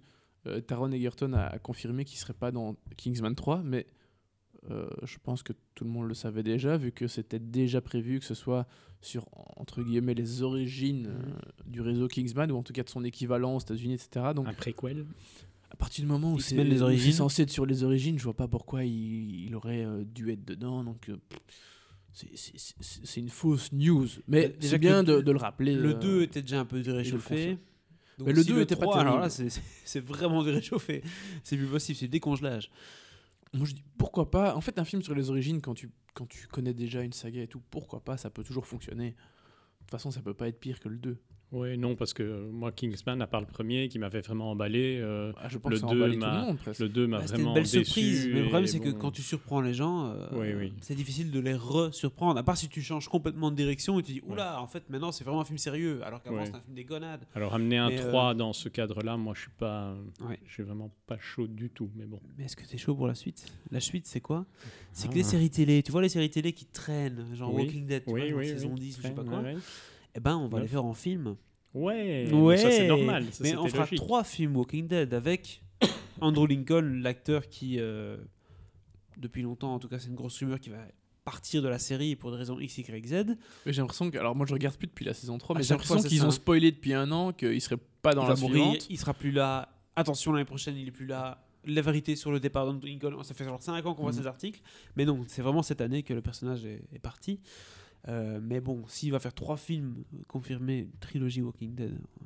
Taron Egerton a, a confirmé qu'il serait pas dans Kingsman 3, mais euh, je pense que tout le monde le savait déjà, vu que c'était déjà prévu que ce soit sur, entre guillemets, les origines euh, du réseau Kingsman, ou en tout cas de son équivalent aux États-Unis, etc. Donc, Un préquel. À partir du moment où c'est censé être sur les origines, je vois pas pourquoi il, il aurait euh, dû être dedans. Donc euh, c'est- c'est- c'est c'est une fausse news. Mais Déjà c'est bien le- de, de le rappeler. Le euh, 2 était déjà un peu le réchauffé. Donc Mais le si 2 était pas 3, alors terrible. là, c'est- vraiment du réchauffé. C'est plus possible, c'est décongelage. Moi, je dis pourquoi pas. En fait, un film sur les origines, quand tu, quand tu connais déjà une saga et tout, pourquoi pas Ça peut toujours fonctionner. De toute façon, ça peut pas être pire que le 2. Oui, non, parce que euh, moi, Kingsman, à part le premier qui m'avait vraiment emballé, euh, Ah, je pense Le que ça 2 emballe tout m'a- le monde presque. le 2 m'a Bah, C'était vraiment une belle déçu. surprise. Mais le problème, c'est que quand tu surprends les gens, euh, Oui, oui. c'est difficile de les re-surprendre. À part si tu changes complètement de direction et tu dis, oula, en fait, maintenant, c'est vraiment un film sérieux. Alors qu'avant, Ouais. c'était un film des gonades. Alors, amener un Mais, euh, 3 dans ce cadre-là, moi, je suis pas. Ouais. Je suis vraiment pas chaud du tout, mais bon. Mais est-ce que t'es chaud pour la suite? La suite, c'est quoi? C'est que Ah. les séries télé, tu vois les séries télé qui traînent, genre Oui. Walking Dead, tu Oui, vois, genre saison oui, 10 ou je sais pas quoi, eh ben on va les faire en film. Ouais, Ouais, ça c'est normal. ça, mais on fera logique. trois films Walking Dead avec [COUGHS] Andrew Lincoln, l'acteur qui, euh, depuis longtemps, en tout cas, c'est une grosse rumeur qui va partir de la série pour des raisons X, Y, Z. Mais j'ai l'impression que. Alors, moi, je regarde plus depuis la saison 3, À mais j'ai l'impression qu'ils ont spoilé depuis un an qu'il serait pas dans il la mourir, suivante. il sera plus là. Attention, l'année prochaine, il est plus là. La vérité sur le départ d'Andrew Lincoln, ça fait genre 5 ans qu'on voit Mhm. ces articles. Mais non, c'est vraiment cette année que le personnage est, est parti. Euh, mais bon, s'il va faire trois films confirmés, trilogie Walking Dead. euh,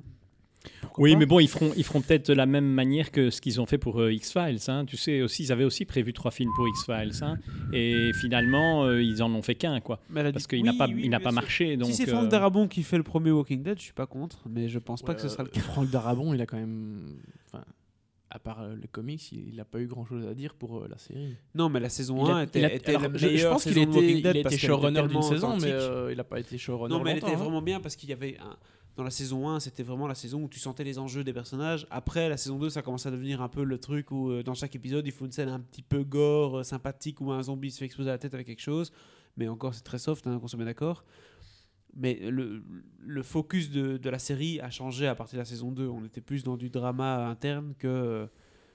pourquoi Oui, pas mais bon, ils feront, ils feront peut-être de la même manière que ce qu'ils ont fait pour euh, X-Files. hein. Tu sais, aussi, ils avaient aussi prévu trois films pour X-Files. hein. Et finalement, euh, ils en ont fait qu'un, quoi. Parce qu'il n'a pas, oui, il n'a pas marché. Donc, si c'est Franck Darabon qui fait le premier Walking Dead, je suis pas contre, mais je pense pas que ce sera le cas. Franck Darabon, il a quand même. À part euh, les comics, il n'a pas eu grand chose à dire pour euh, la série. Non, mais la saison Il a- 1 était, a- était alors, la je, je meilleure pense qu'il était, il était showrunner d'une saison, mais euh, il n'a pas été showrunner. Non, mais elle était hein. vraiment bien parce qu'il y avait un- dans la saison 1, c'était vraiment la saison où tu sentais les enjeux des personnages. Après, la saison 2, ça commence à devenir un peu le truc où euh, dans chaque épisode, il faut une scène un petit peu gore, sympathique, où un zombie se fait exploser la tête avec quelque chose. Mais encore, c'est très soft, hein, qu'on se met d'accord. Mais le, le focus de, de la série a changé à partir de la saison 2. On était plus dans du drama interne que euh,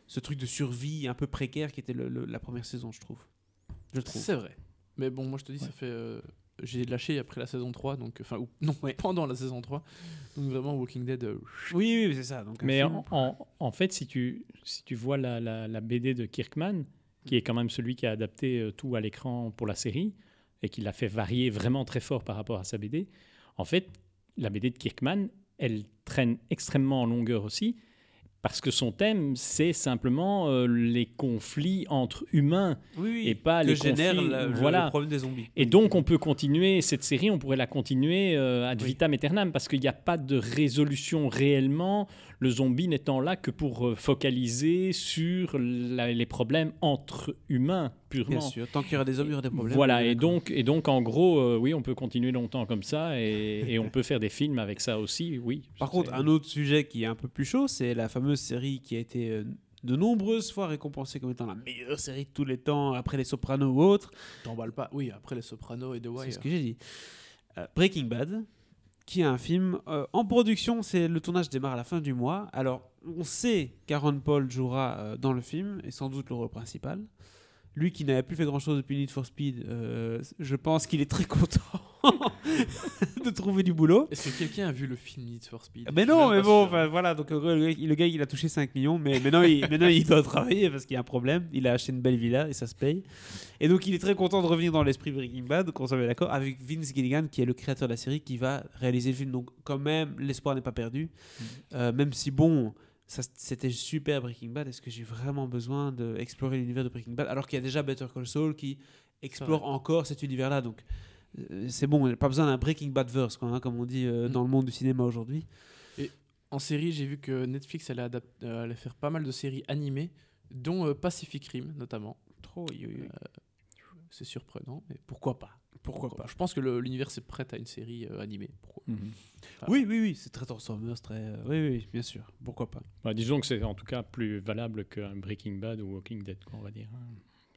ce truc de survie un peu précaire qui était le- le- la première saison, je trouve. Je trouve. C'est vrai. Mais bon, moi je te dis, ça fait. euh, j'ai lâché après la saison 3, donc. Enfin, ou, non, [LAUGHS] pendant la saison 3. Donc vraiment, Walking Dead. euh, Oui, oui, c'est ça. Donc Mais en, en- en fait, si tu, si tu vois la, la- la BD de Kirkman, qui est quand même celui qui a adapté tout à l'écran pour la série, et qui l'a fait varier vraiment très fort par rapport à sa BD, en fait, la BD de Kirkman, elle traîne extrêmement en longueur aussi, parce que son thème, c'est simplement euh, les conflits entre humains oui, oui, et pas que les génère conflits. la- voilà. le problème des zombies. Et donc, on peut continuer cette série, on pourrait la continuer euh, ad Oui. vitam aeternam, parce qu'il n'y a pas de résolution réellement, le zombie n'étant là que pour euh, focaliser sur la- les problèmes entre humains, Bien purement. sûr, tant qu'il y aura des hommes, il y aura des problèmes. Voilà, et donc, et donc en gros, euh, oui, on peut continuer longtemps comme ça, et, et on peut faire des films avec ça aussi, oui. Par C'est- contre, un autre sujet qui est un peu plus chaud, c'est la fameuse série qui a été euh, de nombreuses fois récompensée comme étant la meilleure série de tous les temps, après Les Sopranos ou autres. T'emballes pas. Oui, après les Sopranos et The C'est Wire. ce que j'ai dit. Euh, Breaking Bad, qui est un film euh, en production. C'est le tournage démarre à la fin du mois. Alors, on sait qu'Aaron Paul jouera euh, dans le film et sans doute le rôle principal. Lui qui n'avait plus fait grand chose depuis Need for Speed, euh, je pense qu'il est très content [LAUGHS] de trouver du boulot. Est-ce que quelqu'un a vu le film Need for Speed? Mais non, mais bon, enfin, voilà, donc euh, le gars, il a touché 5 millions, mais maintenant il, [LAUGHS] maintenant il doit travailler parce qu'il y a un problème. Il a acheté une belle villa et ça se paye. Et donc il est très content de revenir dans l'esprit Breaking Bad, qu'on soit bien d'accord, avec Vince Gilligan qui est le créateur de la série qui va réaliser le film. Donc quand même, l'espoir n'est pas perdu. Euh, même si bon, c'était super Breaking Bad, est-ce que j'ai vraiment besoin d'explorer l'univers de Breaking Bad alors qu'il y a déjà Better Call Saul qui explore encore cet univers-là? Donc euh, c'est bon, pas besoin d'un Breaking Bad verse, quoi, hein, comme on dit euh, Mm. dans le monde du cinéma aujourd'hui. En série, j'ai vu que Netflix allait, euh, allait faire pas mal de séries animées, dont euh, Pacific Rim notamment. Trop. C'est surprenant, mais pourquoi pas? Pourquoi pas Je pense que l'univers est prêt à une série euh, animée. Pourquoi Mhm. Oui, oui, oui, c'est très Transformers, très. euh, oui, oui, bien sûr. Pourquoi pas Bah, disons que c'est en tout cas plus valable qu'un Breaking Bad ou Walking Dead, quoi, on va dire, hein,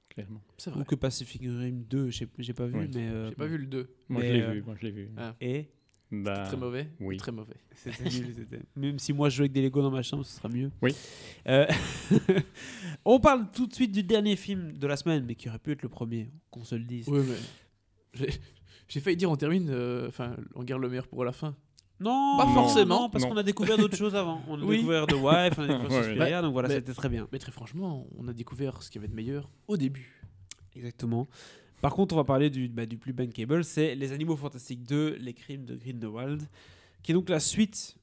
clairement. C'est Ou vrai. que Pacific Rim 2, j'ai j'ai pas vu, Oui. mais. euh, J'ai pas vu le 2. Moi, Mais, je l'ai euh, vu, moi, je l'ai vu. Ah. Et Bah, Très mauvais ou oui. Très mauvais. [LAUGHS] Nul, Même si moi je joue avec des Lego dans ma chambre, ce sera mieux. Oui. Euh, [LAUGHS] on parle tout de suite du dernier film de la semaine, mais qui aurait pu être le premier, qu'on se le dise. Oui, mais. J'ai- failli dire on termine, euh, enfin, on garde le meilleur pour la fin. Non, Pas non, forcément. non, parce qu'on a découvert d'autres choses avant. On a [LAUGHS] Oui. découvert The Wife, on a [LAUGHS] découvert Ouais, Suspiria, donc voilà, c'était très bien. Mais très franchement, on a découvert ce qu'il y avait de meilleur au début. Exactement. Par contre, on va parler du, bah, du plus bankable, c'est Les Animaux Fantastiques 2, Les Crimes de Grindelwald, qui est donc la suite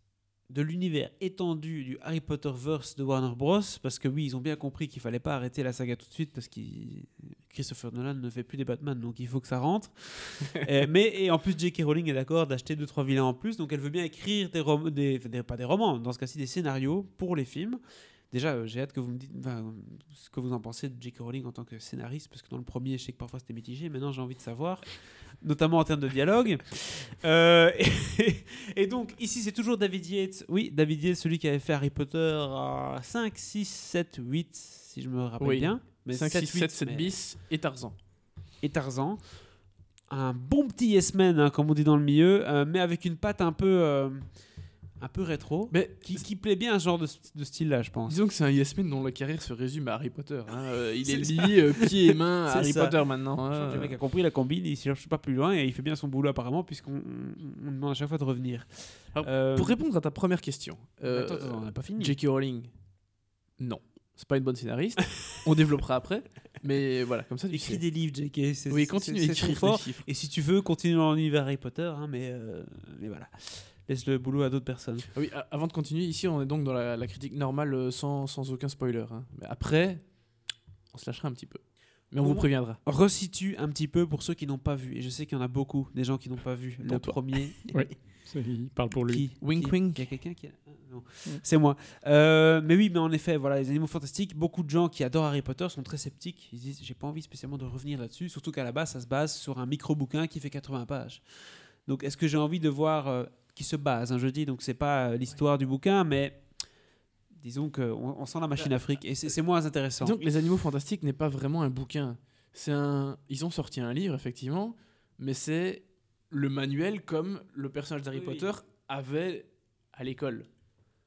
de l'univers étendu du Harry Potter verse de Warner Bros. Parce que oui, ils ont bien compris qu'il fallait pas arrêter la saga tout de suite parce que Christopher Nolan ne fait plus des Batman, donc il faut que ça rentre. [LAUGHS] Euh, mais et en plus, J.K. Rowling est d'accord d'acheter deux trois vilains en plus, donc elle veut bien écrire des, rom- des, des- pas des romans, dans ce cas-ci des scénarios pour les films. Déjà, euh, j'ai hâte que vous me dites ce que vous en pensez de J.K. Rowling en tant que scénariste, parce que dans le premier, je sais que parfois c'était mitigé. Maintenant, j'ai envie de savoir, notamment en termes de dialogue. [LAUGHS] Euh, et, [LAUGHS] et donc, ici, c'est toujours David Yates. Oui, David Yates, celui qui avait fait Harry Potter à 5, 6, 7, 8, si je me rappelle Oui. bien. Mais 5, 6, 7, 7 mais- bis et Tarzan. et Tarzan. Un bon petit Yes Man, hein, comme on dit dans le milieu, euh, mais avec une patte un peu, euh, un peu rétro, Mais qui, qui plaît bien à ce genre de, de style-là, je pense. disons que c'est un Yes Man dont la carrière se résume à Harry Potter. hein. Euh, [LAUGHS] il est, C'est lié euh, pieds et mains à [LAUGHS] Harry ça. Potter maintenant. Hein. le mec a compris la combine, il ne cherche pas plus loin et il fait bien son boulot apparemment, puisqu'on on- on demande à chaque fois de revenir. Alors, Euh, Pour répondre à ta première question, attends, attends, on n'a pas fini. J.K. Rowling, non. C'est pas une bonne scénariste. On développera après. Mais voilà, comme ça, tu Écris sais. des livres, J.K. c'est- Oui, continue à écrire fort. Et si tu veux, continue dans l'univers Harry Potter, hein, mais, euh, mais voilà. Laisse le boulot à d'autres personnes. Ah Oui, avant de continuer, ici, on est donc dans la, la critique normale euh, sans, sans aucun spoiler. hein. Mais après, on se lâchera un petit peu. Mais on vous préviendra. Resitue un petit peu pour ceux qui n'ont pas vu. Et je sais qu'il y en a beaucoup, des gens qui n'ont pas vu le premier. [LAUGHS] Oui. Il parle pour lui. Qui Wink, Qui wink. Il y a quelqu'un qui. a- ah, non. C'est moi. Euh, mais oui, mais en effet, voilà, les animaux fantastiques, beaucoup de gens qui adorent Harry Potter sont très sceptiques. Ils disent J'ai pas envie spécialement de revenir là-dessus, surtout qu'à la base, ça se base sur un micro-bouquin qui fait 80 pages. Donc, est-ce que j'ai envie de voir. euh, qui se base, hein, je dis, donc c'est pas euh, l'histoire du bouquin, mais. Disons qu'on on sent la machine Afrique et c'est c'est moins intéressant. Donc, Les Animaux Fantastiques n'est pas vraiment un bouquin. C'est un. Ils ont sorti un livre, effectivement, mais c'est le manuel comme le personnage d'Harry Oui. Potter avait à l'école.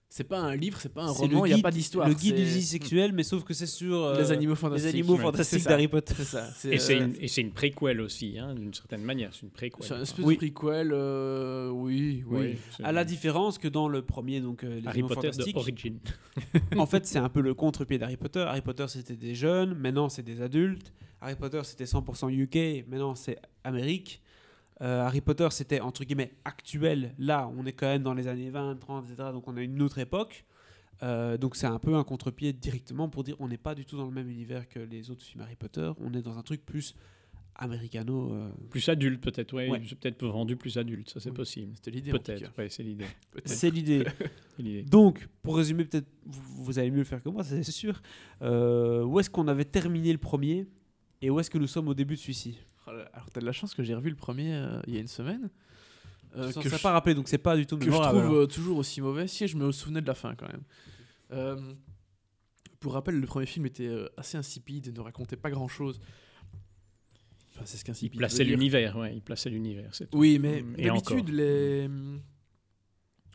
C'est pas un livre, c'est pas un roman, le il n'y a guide- pas d'histoire. Le guide du zizi sexuel, mais sauf que c'est sur. euh, Les animaux les fantastiques. animaux Ouais. fantastiques C'est ça. d'Harry Potter. C'est ça. c'est, [LAUGHS] Et c'est euh, une, et c'est une préquelle aussi, hein, d'une certaine manière. C'est une préquelle. c'est un espèce Oui. de prequel, euh, oui, oui. Oui, c'est- À la différence que dans le premier, donc euh, les Harry animaux Potter de fantastiques, Origin. [LAUGHS] en fait, c'est un peu le contre-pied d'Harry Potter. Harry Potter, c'était des jeunes, maintenant, c'est des adultes. Harry Potter, c'était 100% UK, maintenant, c'est Amérique. Euh, Harry Potter, c'était entre guillemets actuel. Là, on est quand même dans les années 20, 30, etc. Donc, on a une autre époque. Euh, donc, c'est un peu un contre-pied directement pour dire on n'est pas du tout dans le même univers que les autres films Harry Potter. On est dans un truc plus américano. euh, Plus adulte, peut-être. Ouais, Ouais. Peut-être vendu plus adulte, ça c'est Oui. possible. C'était l'idée. Peut-être, ouais, c'est l'idée. [LAUGHS] [LAUGHS] C'est l'idée. Donc, pour résumer, peut-être vous, allez mieux le faire que moi, ça, c'est sûr. Euh, où est-ce qu'on avait terminé le premier et où est-ce que nous sommes au début de celui-ci? Alors, t'as de la chance que j'ai revu le premier euh, il y a une semaine. euh, Je ne que je- pas rappelé, donc c'est pas du tout que je trouve euh, toujours aussi mauvais. Si, je me souvenais de la fin quand même. Euh, pour rappel, le premier film était euh, assez insipide et ne racontait pas grand chose. Enfin, c'est ce Il qu'insipide. plaçait veut dire. l'univers, ouais, il plaçait l'univers. c'est tout. Oui, mais d'habitude, les.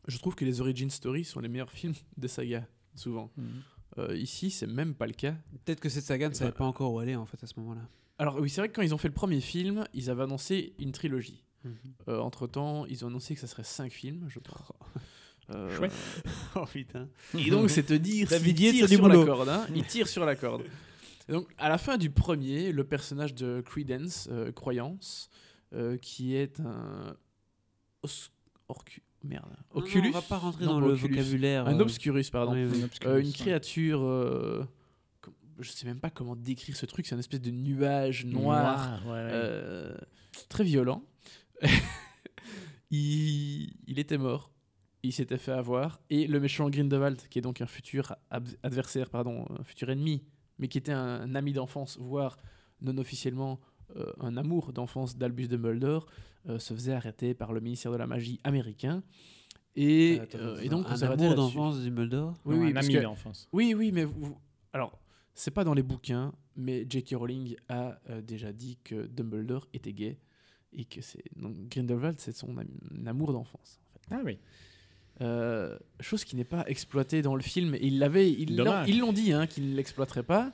Je trouve que les origin stories sont les meilleurs films des sagas, souvent. Mhm. Euh, ici, c'est même pas le cas. Peut-être que cette saga ne savait pas encore où aller en fait à ce moment-là. Alors, oui, c'est vrai que quand ils ont fait le premier film, ils avaient annoncé une trilogie. Euh, entre temps, ils ont annoncé que ça serait 5 films, je crois. Euh, Chouette. [LAUGHS] oh putain. Et donc, c'est te dire Yates tire sur la corde. hein, il tire sur la corde. Et [LAUGHS] donc, à la fin du premier, le personnage de Credence, euh, Croyance, qui est un. os- orcu- Merde. Non, non, Oculus on va pas rentrer Non, dans le Oculus. vocabulaire. Un Obscurus, pardon. oui, oui. Un obscurus, une créature. Je sais même pas comment décrire ce truc. C'est une espèce de nuage noir. ouais, ouais. Euh, très violent. [LAUGHS] il, il était mort. Il s'était fait avoir. Et le méchant Grindelwald, qui est donc un futur adversaire, pardon, un futur ennemi, mais qui était un, un ami d'enfance, voire non officiellement euh, un amour d'enfance d'Albus Dumbledore, euh, se faisait arrêter par le ministère de la magie américain. Et, Attends, euh, et donc, on un s'est arrêté amour d'enfance de Dumbledore? Oui, Non, oui, un ami que- d'enfance. oui, oui, mais vous- alors, c'est pas dans les bouquins, mais J.K. Rowling a euh, déjà dit que Dumbledore était gay et que c'est donc Grindelwald, c'est son am- amour d'enfance. en fait. Ah oui. Euh, chose qui n'est pas exploitée dans le film. Et ils l'avaient, ils l'ont, dit, hein, qu'ils ne l'exploiteraient pas.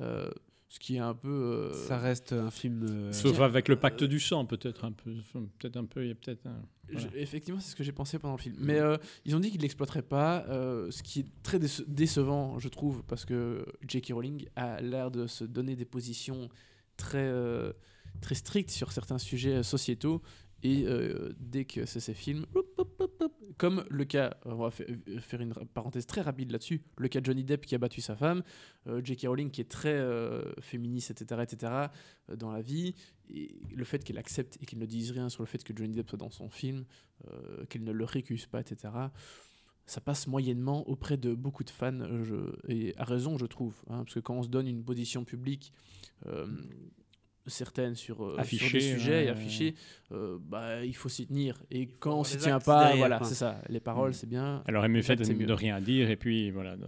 Euh, ce qui est un peu. euh, Ça reste un film. euh, Sauf avec le pacte euh, du sang, peut-être un peu. Peut-être un peu. Il y a peut-être un. Je- Voilà. effectivement, c'est ce que j'ai pensé pendant le film. Mais euh, ils ont dit qu'ils ne l'exploiteraient pas, euh, ce qui est très déce- décevant, je trouve, parce que J.K. Rowling a l'air de se donner des positions très, euh, très strictes sur certains sujets sociétaux. Et euh, dès que c'est ces films, comme le cas, on va euh, faire une parenthèse très rapide là-dessus, le cas de Johnny Depp qui a battu sa femme, euh, J.K. Rowling qui est très euh, féministe, etc., etc., dans la vie, et le fait qu'elle accepte et qu'elle ne dise rien sur le fait que Johnny Depp soit dans son film, qu'elle ne le récuse pas, etc., ça passe moyennement auprès de beaucoup de fans, et à raison, je trouve. hein, parce que quand on se donne une position publique euh, certaine sur, euh, sur des sujets et ouais, affichée, euh, bah, il faut s'y tenir. Et quand on s'y tient pas, derrière, voilà, c'est ça. Les paroles, Mm. c'est bien. Alors, mieux fait de, de rien dire et puis voilà. de-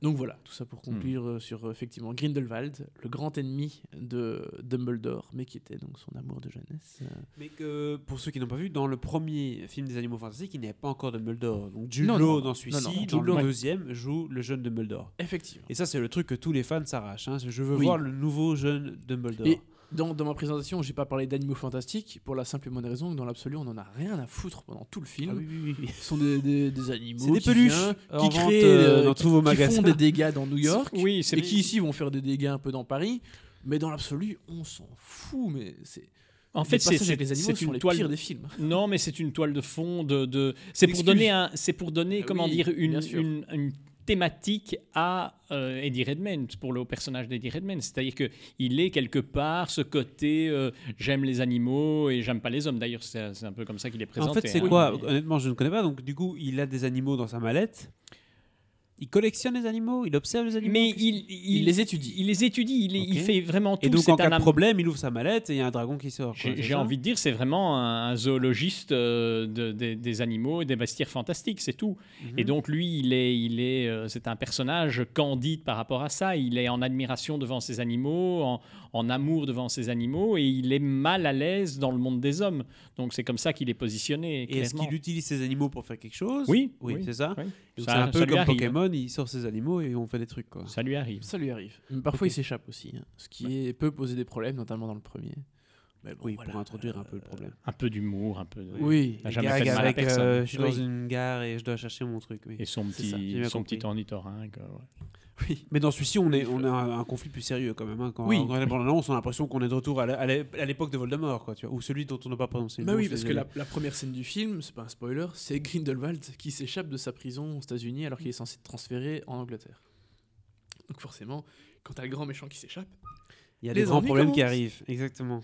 Donc voilà, tout ça pour conclure euh, sur effectivement Grindelwald, le grand ennemi de Dumbledore, mais qui était donc son amour de jeunesse. Mais que pour ceux qui n'ont pas vu, dans le premier film des Animaux Fantastiques, il n'y avait pas encore Dumbledore. Donc Jude Law dans celui-ci, Jude le Law, deuxième, joue le jeune Dumbledore. Effectivement. Et ça, c'est le truc que tous les fans s'arrachent. hein. Je veux Oui. voir le nouveau jeune Dumbledore. Et dans, dans ma présentation, j'ai pas parlé d'animaux fantastiques pour la simple et bonne raison que dans l'absolu, on en a rien à foutre pendant tout le film. Ah oui, oui, oui. Ce sont des, des- des animaux C'est des qui peluches viennent, qui créent, euh, euh, dans tous vos qui font des dégâts dans New [LAUGHS] York Oui, et qui ici vont faire des dégâts un peu dans Paris. Mais dans l'absolu, on s'en fout. Mais c'est En fait, c'est une les toile. pires des films. [LAUGHS] Non, mais c'est une toile de fond de. de... C'est pour donner un. C'est pour donner Ah comment oui, dire une, une, une thématique à euh, Eddie Redmayne pour le personnage d'Eddie Redmayne. C'est-à-dire que il est quelque part ce côté euh, j'aime les animaux et j'aime pas les hommes. D'ailleurs, c'est c'est un peu comme ça qu'il est présenté. En fait, c'est hein. quoi Honnêtement, je ne connais pas. Donc, du coup, il a des animaux dans sa mallette. Il collectionne les animaux, il observe les animaux. Mais il, il, les étudie. Il les étudie. Il, fait vraiment tout. Et donc, en cas un de problème, il ouvre sa mallette et il y a un dragon qui sort. J'ai envie de dire, c'est vraiment un, zoologiste euh, de- des- des animaux et des bestiaires fantastiques, c'est tout. Mhm. Et donc lui, il est, il est, euh, c'est un personnage candide par rapport à ça. Il est en admiration devant ses animaux, en, en amour devant ses animaux, et il est mal à l'aise dans le monde des hommes. Donc c'est comme ça qu'il est positionné. Et est-ce qu'il utilise ses animaux pour faire quelque chose? Oui, Oui, oui, c'est ça. oui. C'est un peu comme arrive. Pokémon, il sort ses animaux et on fait des trucs. Quoi. Ça lui arrive. Ça lui arrive. Mais parfois, il s'échappe aussi. hein, ce qui est, peut poser des problèmes, notamment dans le premier. Mais bon, Oui, voilà. pour introduire un peu le problème. Un peu d'humour, un peu. de- Oui. n'a jamais fait de mal à avec, personne. euh, je suis dans une gare et je dois chercher mon truc. oui. Et son petit, son compris. petit ornithorynque. ouais. Oui. Mais dans celui-ci, on, est, on a un, un conflit plus sérieux quand même. hein. Quand Oui. on regarde la bande-annonce, on a l'impression qu'on est de retour à l'époque de Voldemort, quoi, tu vois, ou celui dont on n'a pas prononcé le Bah nom, oui, parce que la, première scène du film, c'est pas un spoiler, c'est Grindelwald qui s'échappe de sa prison aux États-Unis alors qu'il est censé être transféré en Angleterre. Donc forcément, quand t'as le grand méchant qui s'échappe. il y a des grands problèmes qui arrivent. Exactement.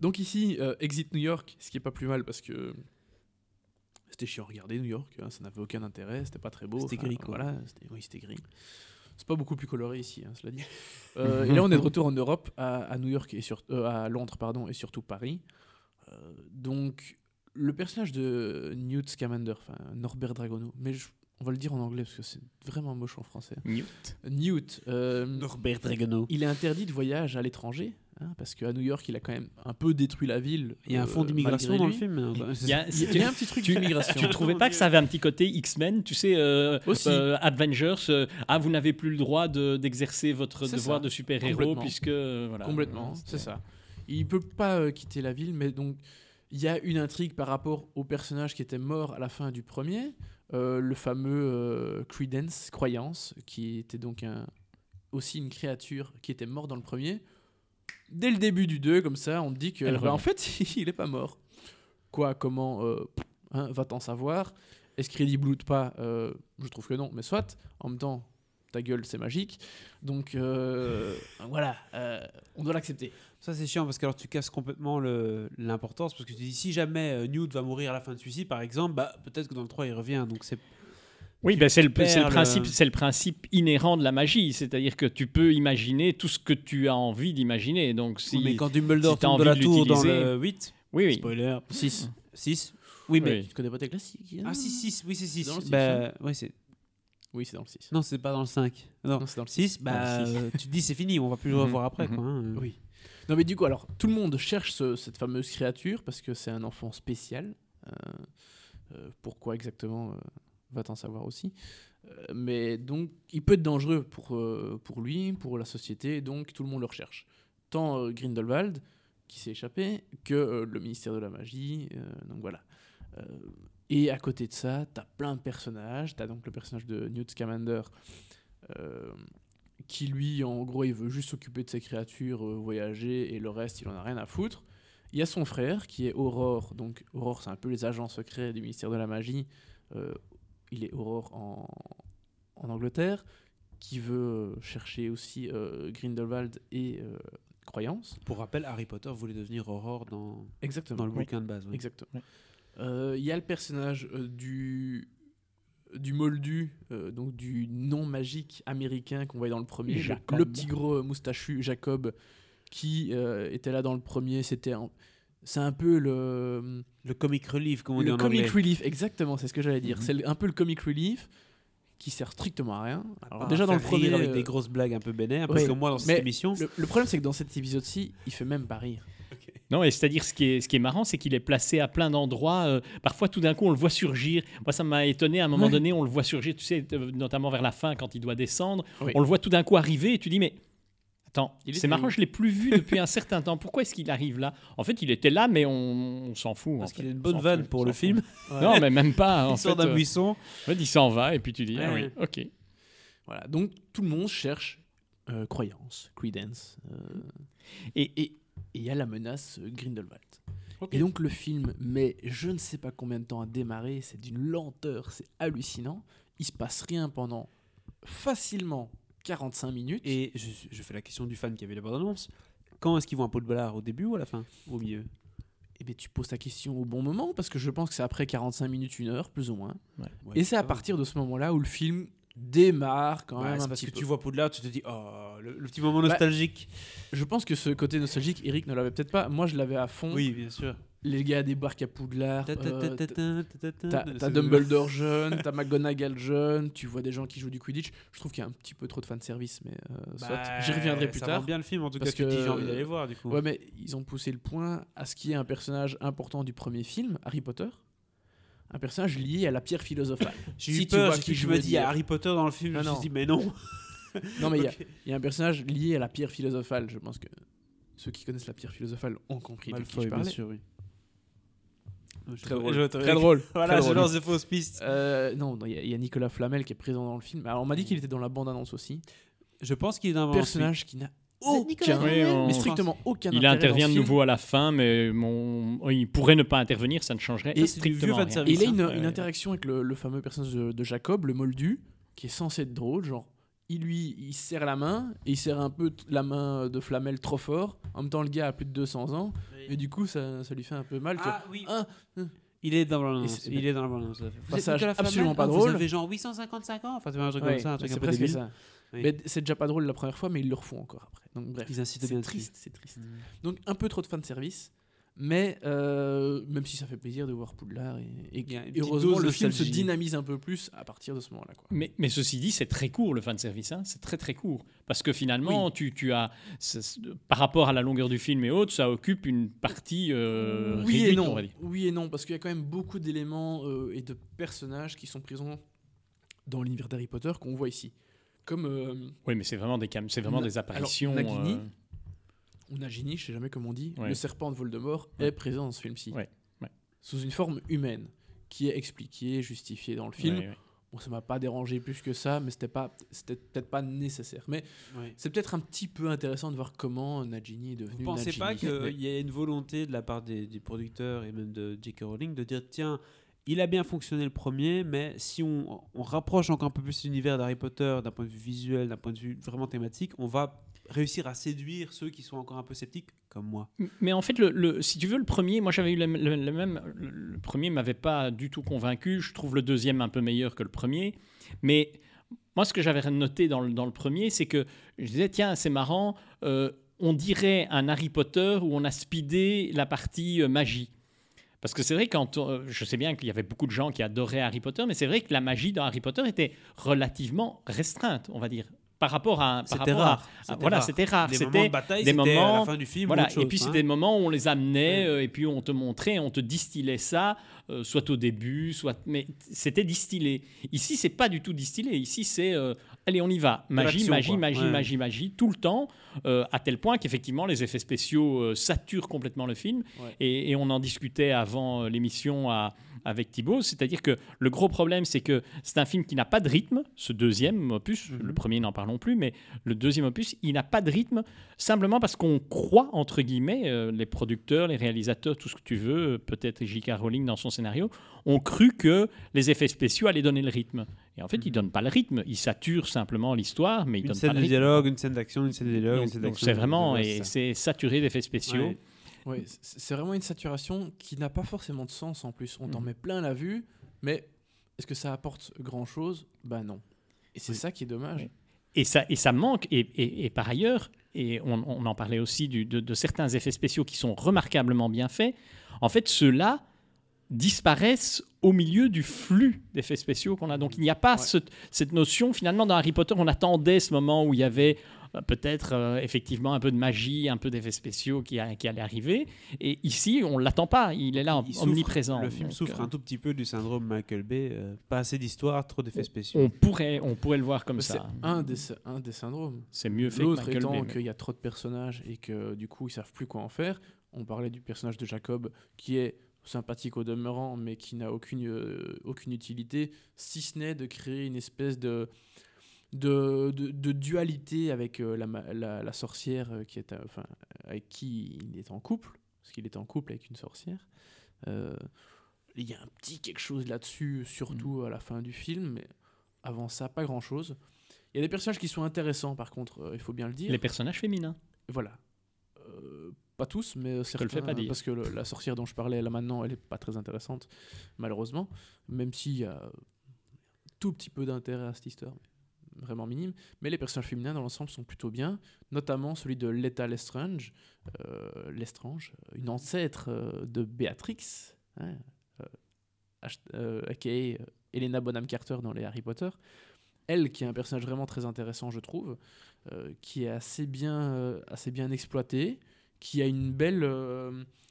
Donc ici, euh, Exit New York, ce qui est pas plus mal parce que c'était chiant à regarder New York, hein, ça n'avait aucun intérêt, c'était pas très beau. C'était gris, quoi. Voilà, oui, c'était gris. C'est pas beaucoup plus coloré ici, hein, cela dit. [LAUGHS] Euh, et là, on est de retour en Europe, à, à New York et sur, euh, à Londres, pardon, et surtout Paris. Euh, donc, le personnage de Newt Scamander, enfin Norbert Dragono, mais je- on va le dire en anglais parce que c'est vraiment moche en français. Newt. Newt, Norbert Dragono. il est interdit de voyage à l'étranger, hein, parce qu'à New York, il a quand même un peu détruit la ville. Il y a un euh, fond d'immigration malgré dans le film. hein, bah, Il y a- Il y a un petit truc Tu- d'immigration. Tu trouvais pas que ça avait un petit côté X-Men, tu sais, euh, Aussi. euh, Avengers, euh, ah vous n'avez plus le droit de- d'exercer votre devoir ça. de super-héros Complètement. puisque euh, voilà. Complètement, c'est ça. Il peut pas euh, quitter la ville, mais donc il y a une intrigue par rapport au personnage qui était mort à la fin du premier, euh, le fameux euh, Credence, croyance, qui était donc un, aussi une créature qui était mort dans le premier. Dès le début du 2, comme ça, on te dit que Elle bah, en fait, [LAUGHS] il est pas mort. Quoi, comment, euh, hein, va-t'en savoir? Est-ce crédible ou pas? Euh, Je trouve que non, mais soit. En même temps, ta gueule, c'est magique. Donc euh, [LAUGHS] voilà, euh, on doit l'accepter. Ça, c'est chiant parce que alors tu casses complètement l'importance. Parce que tu dis si jamais Newt va mourir à la fin de celui-ci, par exemple, bah, peut-être que dans le 3 il revient. Donc c'est. Oui, ben c'est le, le principe, c'est le principe inhérent de la magie, c'est-à-dire que tu peux imaginer tout ce que tu as envie d'imaginer. Donc si, mais quand Dumbledore si tombe de la envie de tour dans le 8, oui, oui. spoiler, 6. 6. Oui, mais. Oui. Tu connais pas tes classiques hein Ah, si, 6, oui, c'est 6. Dans le six, Bah, ouais, c'est. Oui, c'est dans le 6. Non, c'est pas dans le 5. Non, Non, c'est dans le 6, bah, le six. euh, tu te dis c'est fini, on va plus le Mhm, revoir après. mhm. Quoi, hein. Oui. Non, mais du coup, alors, tout le monde cherche ce- cette fameuse créature parce que c'est un enfant spécial. Euh, euh, pourquoi exactement euh, Va-t-en savoir aussi. Euh, mais donc, il peut être dangereux pour, euh, pour lui, pour la société, donc tout le monde le recherche. Tant euh, Grindelwald, qui s'est échappé, que le ministère de la Magie. donc voilà. Et à côté de ça, tu as plein de personnages. Tu as donc le personnage de Newt Scamander. qui lui, en gros, il veut juste s'occuper de ses créatures, voyager, et le reste, il en a rien à foutre. Il y a son frère qui est Aurore. Donc Aurore, c'est un peu les agents secrets du ministère de la magie. Il est Aurore en, en Angleterre, qui veut chercher aussi euh, Grindelwald et euh, Croyance. Pour rappel, Harry Potter voulait devenir Aurore dans, Exactement. dans le Oui. bouquin de base. oui. Exactement. Euh, Il y a le personnage euh, du du moldu, euh, donc du non magique américain qu'on voyait dans le premier, le- Jacob. le petit gros moustachu Jacob, qui euh, était là dans le premier. C'était un- c'est un peu le Le comic relief, comme on dit le en comic anglais. relief, exactement, c'est ce que j'allais dire. Mhm. C'est le- un peu le comic relief qui sert strictement à rien. Alors, déjà dans le premier, avec euh, des grosses blagues un peu bénères, parce ouais, que moi, dans cette mais émission, le, le problème c'est que dans cet épisode-ci, il fait même pas rire. Non, et c'est-à-dire, ce qui est, ce qui est marrant, c'est qu'il est placé à plein d'endroits. euh, parfois, tout d'un coup, on le voit surgir. Moi, ça m'a étonné. À un moment Ouais. donné, on le voit surgir, tu sais, euh, notamment vers la fin, quand il doit descendre. Oui. On le voit tout d'un coup arriver et tu dis, mais c'est marrant, je l'ai plus vu depuis un certain temps. Pourquoi est-ce qu'il arrive là? En fait, il était là, mais on, on s'en fout. parce en qu'il a une On bonne vanne fout, pour le film. Non, mais même pas. En Il sort fait, d'un euh, buisson. en fait, il s'en va et puis tu dis, ah oui, ok. Voilà, donc tout le monde cherche euh, croyance, credence, euh, Et- et et il y a la menace Grindelwald. Et donc le film met je ne sais pas combien de temps à démarrer, c'est d'une lenteur, c'est hallucinant. Il se passe rien pendant facilement 45 minutes. Et je, je fais la question du fan qui avait la bande-annonce. Quand est-ce qu'ils vont un pot de ballard? Au début ou à la fin? Au milieu? Eh bien, tu poses ta question au bon moment parce que je pense que c'est après 45 minutes, une heure, plus ou moins. Ouais, Et c'est à partir de ce moment-là où le film démarre quand Ouais, même parce petit que peu. tu vois Poudlard, tu te dis, oh, le, le petit moment Bah, nostalgique. Je pense que ce côté nostalgique, Eric ne l'avait peut-être pas. Moi, je l'avais à fond. oui, bien sûr. Les gars débarquent à Poudlard. Ta- ta- ta- ta- ta- ta- T'as Dumbledore [LAUGHS] jeune, t'as McGonagall jeune, tu vois des gens qui jouent du Quidditch. Je trouve qu'il y a un petit peu trop de fanservice, mais euh. Bah, J'y reviendrai plus ça tard. vend bien le film, en tout cas, tu te dis, que- j'ai envie d'aller voir, du coup. Ouais, mais ils ont poussé le point à ce qui est un personnage important du premier film, Harry Potter. Un personnage lié à la pierre philosophale. [LAUGHS] J'ai si eu tu peur, je me dis, il y a. Harry Potter dans le film, Non, je me suis dit, mais non. [LAUGHS] Non, mais il y a- y, un personnage lié à la pierre philosophale. Je pense que ceux qui connaissent la pierre philosophale ont compris de qui Malfoy, je bien parlais. sûr, oui. Très drôle. Je- Très drôle. [LAUGHS] Voilà, Très je lance des fausses pistes. Euh, non, il y, a- il y a Nicolas Flamel qui est présent dans le film. Alors, on m'a dit qu'il était dans la bande-annonce aussi. Je pense qu'il est dans un personnage qui n'a aucun, Oui, on- mais strictement aucun Il intervient de nouveau à la fin, mais mon... il pourrait ne pas intervenir, ça ne changerait Et strictement rien. il a une, interaction avec le, le fameux personnage de, de Jacob, le moldu, qui est censé être drôle. Genre, il lui il serre la main, et il serre un peu la main de Flamel trop fort. En même temps, le gars a plus de 200 ans, et du coup, ça, ça lui fait un peu mal. Ah oui. Ah, Il est dans la Et bande-annonce. c'est- Il est dans la bande-annonce. Vous êtes Passage absolument pas Ah, drôle. Vous avez genre 855 ans Enfin, c'est un truc ouais, comme ça, un truc un c'est peu presque débile. ça. Oui. Mais c'est déjà pas drôle la première fois, mais ils le refont encore après. Donc bref, Ils incitent c'est bien triste, c'est triste. Donc un peu trop de fanservice, mais euh, même si ça fait plaisir de voir Poudlard, et, et- et heureusement le film se dynamise un peu plus à partir de ce moment-là. quoi. Mais, mais ceci dit, c'est très court le fan service, hein. c'est très très court. Parce que finalement, tu, tu as, c'est- c'est- par rapport à la longueur du film et autres, ça occupe une partie euh, oui et réduite, on non, va dire. oui et non, parce qu'il y a quand même beaucoup d'éléments euh, et de personnages qui sont présents dans l'univers d'Harry Potter qu'on voit ici. Comme euh, Oui, mais c'est vraiment des, cam- c'est vraiment Na- des apparitions. alors, Nagini, euh, Nagini, je sais jamais comment on dit, Ouais. le serpent de Voldemort Ouais. est présent dans ce film-ci. Ouais, ouais. Sous une forme humaine, qui est expliquée, justifiée dans le film. ouais, ouais. Bon, ça m'a pas dérangé plus que ça, mais c'était pas, c'était peut-être pas nécessaire. Mais Ouais. c'est peut-être un petit peu intéressant de voir comment Nagini est devenu Vous pensez Nagini. pas qu'il Mais- [LAUGHS] y a une volonté de la part des, des producteurs et même de J.K. Rowling de dire tiens, il a bien fonctionné le premier, mais si on, on rapproche encore un peu plus l'univers d'Harry Potter d'un point de vue visuel, d'un point de vue vraiment thématique, on va réussir à séduire ceux qui sont encore un peu sceptiques, comme moi. Mais en fait, si tu veux, le premier, moi j'avais eu le, même. Le, premier m'avait pas du tout convaincu. Je trouve le deuxième un peu meilleur que le premier. Mais moi, ce que j'avais noté dans le, premier, c'est que je disais tiens, c'est marrant, euh, on dirait un Harry Potter où on a speedé la partie euh, magie. Parce que c'est vrai, quand euh, je sais bien qu'il y avait beaucoup de gens qui adoraient Harry Potter, mais c'est vrai que la magie dans Harry Potter était relativement restreinte, on va dire, par rapport à. Par C'était rapport à- rare. à- C'était voilà, rare. c'était rare. Les moments C'était de bataille, des c'était à moments- la fin du film. voilà, chose, et puis hein. c'était des moments où on les amenait Ouais. euh, et puis on te montrait, on te distillait ça, euh, soit au début, soit. Mais c'était distillé. Ici, c'est pas du tout distillé. Ici, c'est. euh, allez, on y va. Magie, magie, quoi. magie, Ouais. magie, magie, tout le temps, euh, à tel point qu'effectivement, les effets spéciaux euh, saturent complètement le film. Ouais. Et, et on en discutait avant euh, l'émission à, avec Thibaut, c'est-à-dire que le gros problème, c'est que c'est un film qui n'a pas de rythme, ce deuxième opus, Mhm. le premier n'en parlons plus, mais le deuxième opus, il n'a pas de rythme, simplement parce qu'on croit, entre guillemets, euh, les producteurs, les réalisateurs, tout ce que tu veux, euh, peut-être J.K. Rowling dans son scénario, ont cru que les effets spéciaux allaient donner le rythme. Et en fait, ils ne donnent pas le rythme, ils saturent simplement l'histoire, mais ils Une donnent pas scène le de rythme. dialogue, une scène d'action, une scène de dialogue, une Donc- scène donc d'action. c'est vraiment, et c'est saturé d'effets spéciaux. Ouais. C'est vraiment une saturation qui n'a pas forcément de sens en plus. On t'en Mhm. met plein la vue, mais est-ce que ça apporte grand chose Bah non. Et c'est Oui. ça qui est dommage. Oui. Et ça, et ça manque, et, et- et par ailleurs, et on, on en parlait aussi du- de, de certains effets spéciaux qui sont remarquablement bien faits, en fait, ceux-là disparaissent au milieu du flux d'effets spéciaux qu'on a. Donc il n'y a pas Ouais. ce- cette notion, finalement, dans Harry Potter, on attendait ce moment où il y avait peut-être euh, effectivement un peu de magie, un peu d'effets spéciaux qui, a- qui allait arriver. Et ici, on ne l'attend pas, il est là, Il souffre- omniprésent. Le film Donc, souffre euh, un tout petit peu du syndrome Michael Bay. euh, pas assez d'histoire, trop d'effets spéciaux. on pourrait, on pourrait le voir comme Mais C'est ça. un des, un des syndromes. C'est mieux fait que L'autre étant qu'il y a trop de personnages et que du coup ils savent plus quoi en faire. On parlait du personnage de Jacob qui est sympathique au demeurant mais qui n'a aucune, euh, aucune utilité si ce n'est de créer une espèce de, de, de, de dualité avec euh, la, ma- la, la sorcière euh, qui est, euh, enfin, avec qui il est en couple, parce qu'il est en couple avec une sorcière. Il y a un petit quelque chose là-dessus, surtout à la fin du film, mais avant ça, pas grand-chose. Il y a des personnages qui sont intéressants, par contre, euh, il faut bien le dire. Les personnages féminins. Voilà. Euh, pas tous, mais te le certains. fais pas dire. Parce que le- la sorcière dont je parlais là maintenant, elle est pas très intéressante, malheureusement. Même s'il y a un tout petit peu d'intérêt à cette histoire, vraiment minime. Mais les personnages féminins dans l'ensemble sont plutôt bien, notamment celui de Letta Lestrange, euh, Lestrange, une ancêtre euh, de Béatrix, hein, aka euh, Helena Bonham Carter dans les Harry Potter. Elle, qui est un personnage vraiment très intéressant, je trouve, qui est assez bien, assez bien exploité, qui a une belle,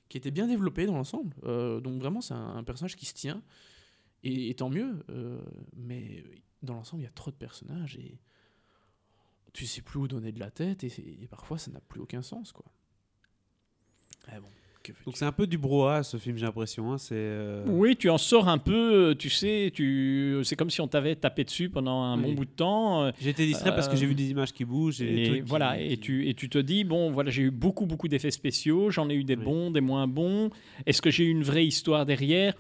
qui était bien développé dans l'ensemble. Donc vraiment, c'est un, personnage qui se tient. Et, tant mieux. mais dans l'ensemble, il y a trop de personnages et tu sais plus où donner de la tête et, et parfois ça n'a plus aucun sens, quoi. Ah bon, que Donc c'est un peu du brouhaha ce film, j'ai l'impression. hein, C'est. euh, Oui, tu en sors un peu, tu sais, tu... c'est comme si on t'avait tapé dessus pendant un Oui. bon bout de temps. euh, été distrait parce que j'ai Euh, vu des images qui bougent. Et, des Et trucs qui- voilà, et tu, et tu te dis, bon, voilà, j'ai eu beaucoup, beaucoup d'effets spéciaux, j'en ai eu des Oui. bons, des moins bons. Est-ce que j'ai eu une vraie histoire derrière?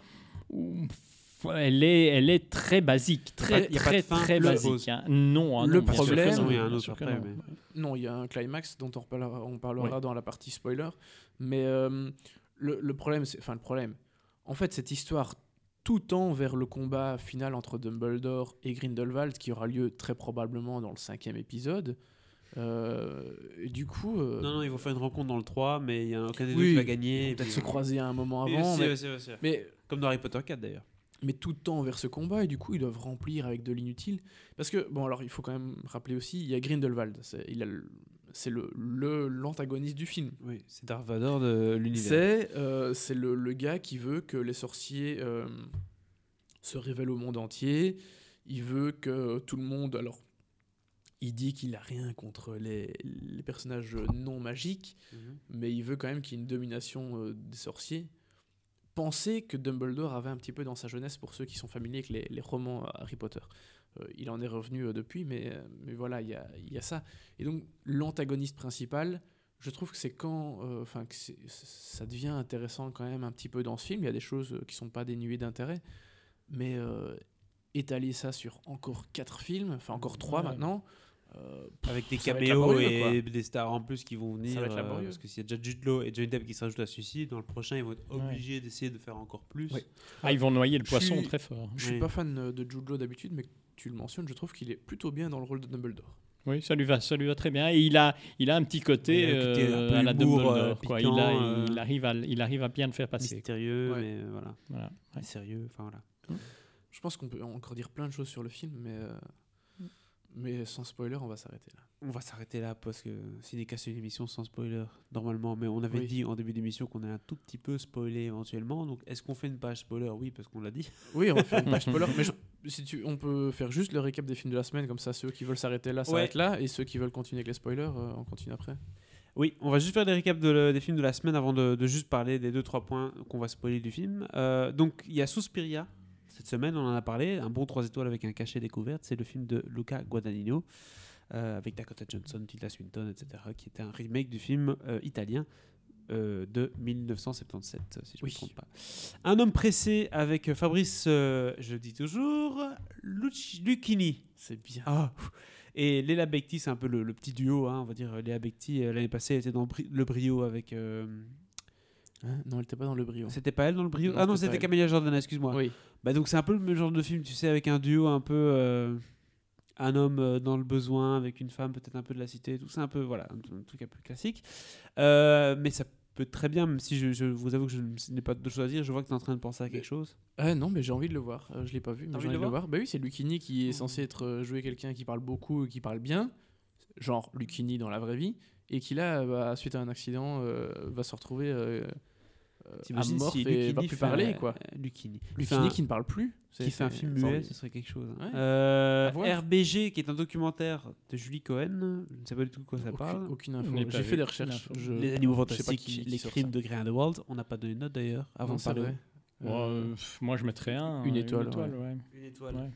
Elle est, elle est très basique, très, Il y a pas de très, fin, très basique. hein. Non, hein, Le non, problème- non, il y a un bien autre sûr que après, non. mais- Non, il y a un climax dont on parlera Oui. dans la partie spoiler. Mais euh, le, le problème, c'est. Enfin, le problème. En fait, cette histoire tout tend vers le combat final entre Dumbledore et Grindelwald qui aura lieu très probablement dans le cinquième épisode. Euh, et du coup. euh, Non, non, ils vont faire une rencontre dans le 3, mais il y en a aucun des Oui, deux qui va gagner. peut-être puis- se croiser à un moment avant. aussi, mais, aussi, aussi. mais Comme dans Harry Potter 4 d'ailleurs. Mais tout tend vers ce combat et du coup ils doivent remplir avec de l'inutile parce que bon alors il faut quand même rappeler aussi il y a Grindelwald c'est le- le le- l'antagoniste du film Oui, c'est Darth Vader de l'univers. c'est euh, c'est le, le gars qui veut que les sorciers euh, se révèlent au monde entier il veut que tout le monde alors il dit qu'il a rien contre les, les personnages non magiques Mhm. mais il veut quand même qu'il y ait une domination euh, des sorciers. Pensez que Dumbledore avait un petit peu dans sa jeunesse, pour ceux qui sont familiers avec les, les romans euh, Harry Potter. Euh, il en est revenu euh, depuis, mais, euh, mais voilà, il y a, il y a ça. Et donc, l'antagoniste principal, je trouve que c'est quand. euh, Enfin, que c'est- ça devient intéressant quand même un petit peu dans ce film. Il y a des choses euh, qui sont pas dénuées d'intérêt, mais euh, étaler ça sur encore quatre films, enfin encore trois Ouais. maintenant. Euh, Avec des caméos et quoi. des stars en plus qui vont venir. Ça va être euh, laborieux. parce que s'il y a déjà Jude Law et Johnny Depp qui se rajoutent à celui-ci, dans le prochain, ils vont être obligés d'essayer de faire encore plus. Ouais. Ah, ils vont noyer le Je poisson suis- très fort. Je suis Oui. pas fan euh, de Jude Law d'habitude, mais tu le mentionnes, je trouve qu'il est plutôt bien dans le rôle de Dumbledore. Oui, ça lui va, ça lui va très bien. Et il a, il a un petit côté, Il a un côté un peu à la Dumbledore. quoi. il, a- il arrive à, il arrive à bien le faire passer. Mystérieux, Ouais. mais voilà. Voilà. ouais. Sérieux, enfin voilà. Je pense qu'on peut encore dire plein de choses sur le film, mais. Mais sans spoiler, on va s'arrêter là. On va s'arrêter là parce que Cinéca c'est une émission sans spoiler normalement, mais on avait Oui. dit en début d'émission qu'on allait un tout petit peu spoiler éventuellement. Donc est-ce qu'on fait une page spoiler? Oui, parce qu'on l'a dit. Oui, on va faire une page [LAUGHS] spoiler, mais je- si tu, on peut faire juste le récap des films de la semaine, comme ça ceux qui veulent s'arrêter là s'arrêtent là, et ceux qui veulent continuer avec les spoilers, euh, on continue après. Oui, on va juste faire des récaps de le- des films de la semaine avant de, de juste parler des 2-3 points qu'on va spoiler du film. Euh, donc, il y a Suspiria. Cette semaine, on en a parlé. Un bon 3 étoiles avec un cachet découverte. C'est le film de Luca Guadagnino euh, avec Dakota Johnson, Tilda Swinton, etc. qui était un remake du film euh, italien euh, de 1977, si je ne Oui. me trompe pas. Un homme pressé avec Fabrice, je le dis toujours, Luc- Lucchini. C'est bien. Ah, et Léla Becti, c'est un peu le, le petit duo, hein, on va dire. Léla Becti, l'année passée, elle était dans Le Brio avec. Euh, Hein? Non, elle était pas dans le brio. C'était pas elle dans Le Brio? Non, Ah non, c'était. Camélia Jordan, excuse-moi. Oui. Bah, donc c'est un peu le même genre de film, tu sais, avec un duo un peu. euh, un homme euh, dans le besoin avec une femme peut-être un peu de la cité, tout ça un peu, voilà, un, un truc un peu classique. Euh, mais ça peut très bien, même si je, je vous avoue que je n'ai pas de choses à dire, je vois que tu es en train de penser à quelque chose. Ah non, mais j'ai envie de le voir. Euh, je l'ai pas vu, mais j'ai envie de le voir. Bah oui, c'est Lucchini qui est censé être euh, jouer quelqu'un qui parle beaucoup et qui parle bien, genre Lucchini dans la vraie vie, et qui là, bah, suite à un accident, euh, va se retrouver euh, euh, amorphe si et va plus parler quoi. euh, Lucchini. Fait Lucchini un- qui ne parle plus. qui fait un film muet, ce serait quelque chose. Ouais. Euh, voir. RBG, qui est un documentaire de Julie Cohen, je ne sais pas du tout de quoi ça Aucune, parle. aucune info. J'ai fait des recherches. je- Les animaux fantastiques, qui- qui les crimes ça. de Grindelwald. On n'a pas donné de note d'ailleurs avant Non, de parler. vrai. Euh, euh, moi, je mettrais un. une étoile, ouais. Une étoile. Ouais.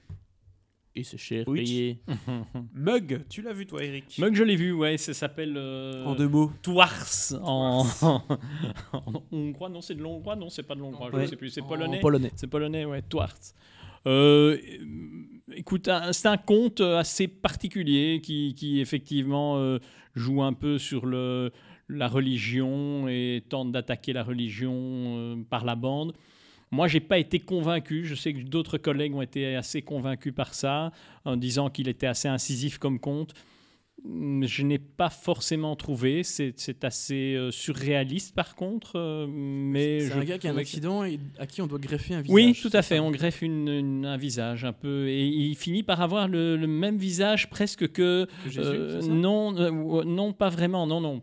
Et c'est cher payé. [LAUGHS] Mug, tu l'as vu toi, Eric? Mug, je l'ai vu, ouais, ça s'appelle. euh, En deux mots. Twars en, en [LAUGHS] hongrois, non, c'est de l'hongrois, non, c'est pas de l'hongrois, je Ouais. ne sais plus, c'est polonais. polonais. C'est polonais, ouais, Twars. Euh, écoute, c'est un conte assez particulier qui, qui effectivement euh, joue un peu sur le, la religion et tente d'attaquer la religion euh, par la bande. Moi, j'ai pas été convaincu. Je sais que d'autres collègues ont été assez convaincus par ça, en disant qu'il était assez incisif comme conte. Mm, Je n'ai pas forcément trouvé. C'est assez euh, surréaliste, par contre. euh, mais C'est un gars qui a un accident et à qui on doit greffer un visage. oui, tout à fait. On greffe une- une- un visage un peu. Et il finit par avoir le, le même visage presque que. Que Jésus, euh, non, non, pas vraiment. Non, non.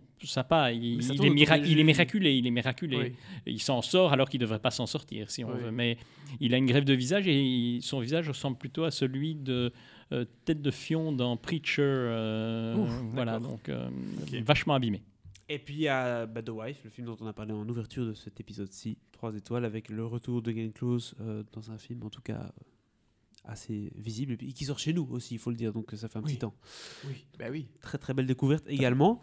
Pas. Il, est, mira- il est miraculé. Il est miraculé. Oui. Il s'en sort alors qu'il ne devrait pas s'en sortir, si on Oui. veut. Mais il a une greffe de visage et il- son visage ressemble plutôt à celui de euh, Tête de Fion dans Preacher. euh, Ouf, voilà, donc euh, vachement abîmé. Et puis il y a bah, The Wife, le film dont on a parlé en ouverture de cet épisode-ci. Trois étoiles avec le retour de Glenn Close dans un film, en tout cas assez visible. Et qui sort chez nous aussi, il faut le dire. Donc ça fait un Oui. petit temps. Oui, bah oui. Très très belle découverte également.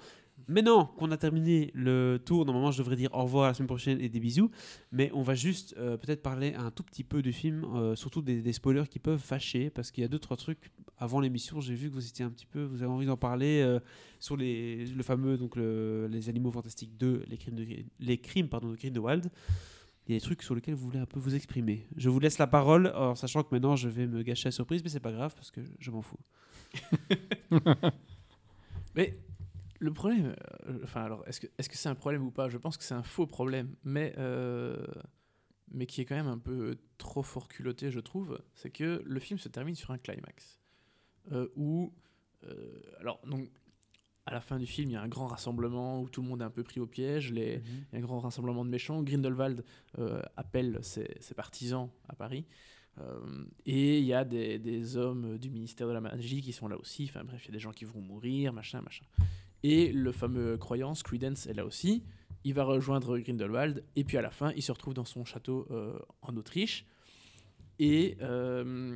Maintenant qu'on a terminé le tour, normalement je devrais dire au revoir la semaine prochaine et des bisous, mais on va juste euh, peut-être parler un tout petit peu du film, euh, surtout des, des spoilers qui peuvent fâcher, parce qu'il y a deux trois trucs avant l'émission, j'ai vu que vous étiez un petit peu, vous avez envie d'en parler euh, sur les, le fameux donc le- les animaux fantastiques 2, les crimes de les crimes pardon de Grindelwald. Il y a des trucs sur lesquels vous voulez un peu vous exprimer. Je vous laisse la parole, en sachant que maintenant je vais me gâcher la surprise, mais c'est pas grave parce que je m'en fous. [LAUGHS] Mais le problème, euh, enfin alors, est-ce que est-ce que c'est un problème ou pas? Je pense que c'est un faux problème, mais euh, mais qui est quand même un peu trop fort culotté, je trouve. C'est que le film se termine sur un climax euh, où, euh, alors donc. À la fin du film, il y a un grand rassemblement où tout le monde est un peu pris au piège. Les, il y a un grand rassemblement de méchants. Grindelwald appelle ses, ses partisans à Paris. Euh, et il y a des, des hommes du ministère de la magie qui sont là aussi. Enfin bref, il y a des gens qui vont mourir, machin, machin. Et le fameux croyance, Credence, est là aussi. Il va rejoindre Grindelwald. Et puis à la fin, il se retrouve dans son château euh, en Autriche. Et euh,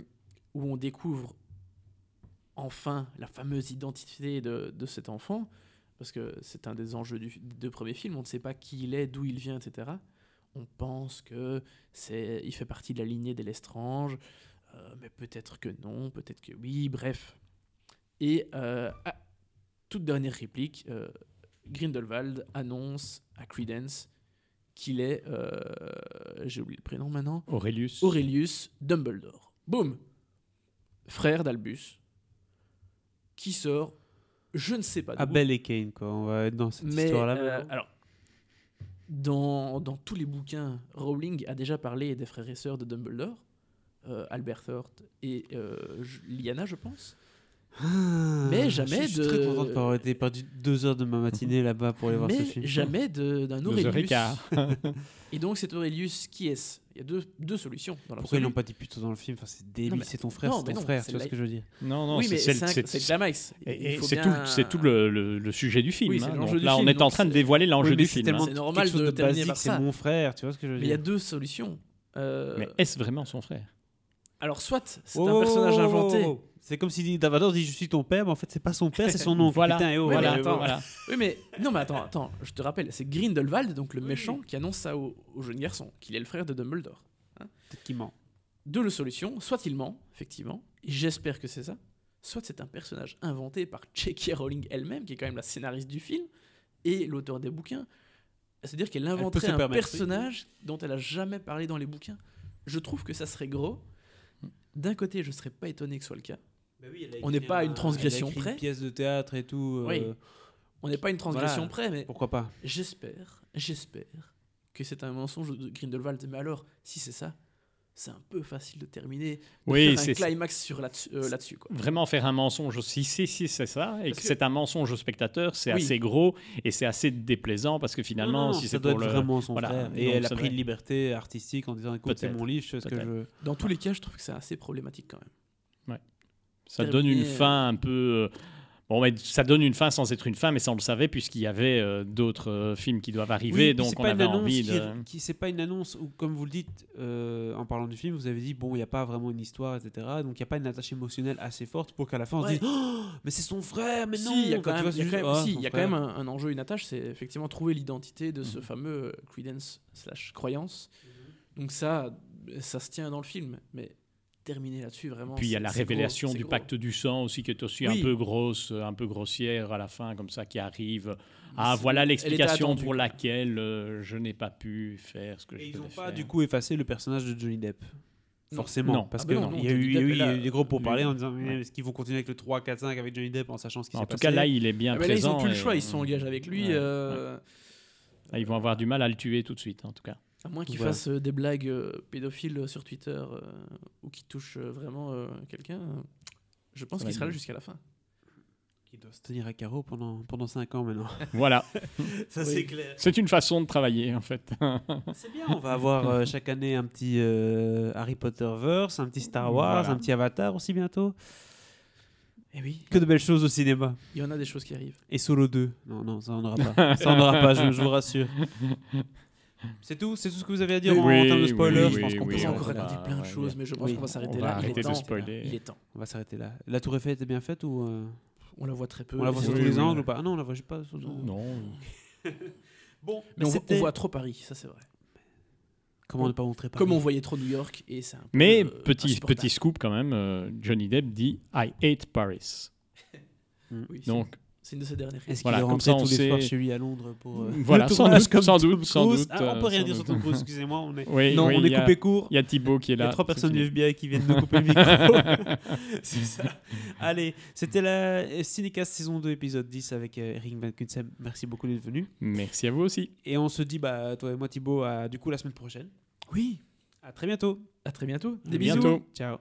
où on découvre enfin la fameuse identité de, cet enfant. Parce que c'est un des enjeux du, premiers films. On ne sait pas qui il est, d'où il vient, etc. On pense que c'est, il fait partie de la lignée des Lestrange. Euh, mais peut-être que non, peut-être que oui, bref. Et toute dernière réplique, euh, Grindelwald annonce à Credence qu'il est, euh, j'ai oublié le prénom maintenant, Aurelius. Aurelius Dumbledore. Boum Frère d'Albus, qui sort, je ne sais pas Abel et Kane, quoi. On va être dans cette histoire-là. euh, alors, dans, dans tous les bouquins, Rowling a déjà parlé des frères et sœurs de Dumbledore, euh, Albert Thort et Lyanna, je pense. Mais Ah, jamais je suis très de- content de pas avoir été perdu deux heures de ma matinée là-bas pour aller voir ce mais film. jamais de- d'un Aurelius. [LAUGHS] Et donc cet Aurelius, qui est-ce? Y a deux, deux solutions dans Pourquoi ils l'ont pas dit plus tôt dans le film? Enfin, C'est mais- c'est ton frère, c'est mais ton non, frère, c'est tu vois la- ce que je veux dire Non, non, oui, mais c'est. Il et- c'est bien- tout, le, le- le sujet du film. Hein. l'enjeu Donc du là, on est en train de dévoiler l'enjeu mais du c'est film. hein. C'est normal de de terminer basique, c'est mon frère, tu vois ce que je veux Mais il y a dire deux solutions. Euh, Mais est-ce vraiment son frère? Alors, soit c'est Oh, un personnage oh, oh, inventé. C'est comme si Davador dit je suis ton père, mais en fait c'est pas son père, c'est son [LAUGHS] oncle. Voilà, Putain, et oh, mais voilà, ouais, attends, voilà. Oui, mais non, mais attends, attends, je te rappelle, c'est Grindelwald, donc le méchant, qui annonce ça au, au jeune garçon, qu'il est le frère de Dumbledore. Peut-être qu'il ment. Deux solutions, soit il ment, effectivement, et j'espère que c'est ça, soit c'est un personnage inventé par J.K. Rowling elle-même, qui est quand même la scénariste du film, et l'auteur des bouquins. C'est-à-dire qu'elle inventerait un oui. personnage dont elle a jamais parlé dans les bouquins. Je trouve que ça serait gros. D'un côté, je serais pas étonné que ce soit le cas. On n'est pas à une transgression elle a écrit près. Une pièce de théâtre et tout. euh, Oui. On n'est pas à une transgression Voilà. près, mais Pourquoi pas? J'espère, j'espère que c'est un mensonge de Grindelwald. Mais alors, si c'est ça, c'est un peu facile de terminer. de Oui, faire un c'est climax sur là-dessus. euh, là-dessus, quoi. Vraiment faire un mensonge aussi, si, si c'est ça, et Parce que, que- c'est un mensonge au spectateur, c'est Oui. assez gros et c'est assez déplaisant parce que finalement, Non, non, si ça c'est doit pour être le. vraiment son voilà, frère. donc Et elle a pris doit- une liberté artistique en disant écoute, c'est mon livre, je fais ce que je. Dans tous les cas, je trouve que c'est assez problématique quand même. Ça donne une terminé, fin un peu. euh, Bon, mais ça donne une fin sans être une fin, mais ça on le savait puisqu'il y avait euh, d'autres euh, films qui doivent arriver, Oui, donc c'est on pas avait une annonce envie qui- de. qui- c'est pas une annonce où, comme vous le dites euh, en parlant du film, vous avez dit bon, il n'y a pas vraiment une histoire, etc. Donc il n'y a pas une attache émotionnelle assez forte pour qu'à la fin on Ouais. se dise Oh, mais c'est son frère, mais non. il y a quand même, vois, il y a c'est quand juste, même- si, son il y a quand frère. même un, un enjeu, une attache, c'est effectivement trouver l'identité de Mhm. ce fameux euh, credence slash croyance. Donc ça, ça se tient dans le film, mais terminer là-dessus vraiment. Puis il y a la gros, révélation du gros. pacte du sang aussi qui est aussi Oui. un peu grosse, un peu grossière à la fin, comme ça, qui arrive. Ah, voilà l'explication pour laquelle euh, je n'ai pas pu faire ce que Et je ils devais n'ont pas faire. du coup effacé le personnage de Johnny Depp? Non. Forcément, Non. parce Ah que bah non, il y a eu, Depp y a des gros pourparlers en disant mais Ouais. est-ce qu'ils vont continuer avec le 3, 4, 5 avec Johnny Depp en sachant ce qui En s'est tout passé? cas, là, il est bien Ah, mais là, ils présent. n'ont plus le choix, ils se sont engagés avec lui. Ouais, euh, Là, ils vont avoir du mal à le tuer tout de suite, en tout cas. À moins qu'il Voilà. fasse euh, des blagues euh, pédophiles sur Twitter euh, ou qu'il touche euh, vraiment euh, quelqu'un, euh, je pense qu'il sera là jusqu'à la fin. Il doit se tenir à carreau pendant, pendant 5 ans maintenant. [LAUGHS] Voilà, [LAUGHS] Ça, Oui. c'est clair. c'est une façon de travailler, en fait. [LAUGHS] C'est bien, on va avoir euh, chaque année un petit euh, Harry Potter verse, un petit Star Wars, Voilà. un petit Avatar aussi bientôt. Et oui, Que de belles choses au cinéma. il y en a des choses qui arrivent. Et Solo 2. Non, non, ça on n'aura pas. Ça on n'aura pas, je, je vous rassure. C'est tout C'est tout ce que vous avez à dire en, termes de spoilers oui, Je pense oui, qu'on On peut oui, on encore raconter plein de ouais, choses, mais je pense Oui. qu'on va s'arrêter là. Il est temps. spoiler. Il est temps. On va s'arrêter là. La Tour Eiffel était bien faite ou euh, On la voit très peu. on la voit mais sur tous les angles ou pas? Ah non, on la voit pas. sur- Non. [LAUGHS] Bon, Mais on, voit- on voit trop Paris, ça c'est vrai. Comment ne pas montrer Paris Comme on voyait trop New York, et c'est un peu. Mais euh, petit, petit scoop quand même, euh, Johnny Depp dit I hate Paris. [LAUGHS] Oui, c'est- Donc c'est une de ses dernières. Est-ce qu'il Voilà, est rentré ça, on tous les soirs chez lui à Londres pour euh, [LAUGHS] Voilà, le sans tournage doute, comme sans doute, sans doute, Ah, on peut rien dire sur. Tom Cruise, [LAUGHS] excusez-moi. On est, Oui, non, oui, on est a- coupé court. Il y a Thibaut qui est Il y là. a trois personnes du. FBI qui viennent de [LAUGHS] couper le micro. C'est ça. Allez, c'était la euh, Cinécast saison 2, épisode 10 avec euh, Eric Van Kunsem. Merci beaucoup d'être venu. Merci à vous aussi. Et on se dit, bah, toi et moi, Thibaut, à, du coup, la semaine prochaine. Oui, À très bientôt. à très bientôt. Des bisous. bientôt. Ciao.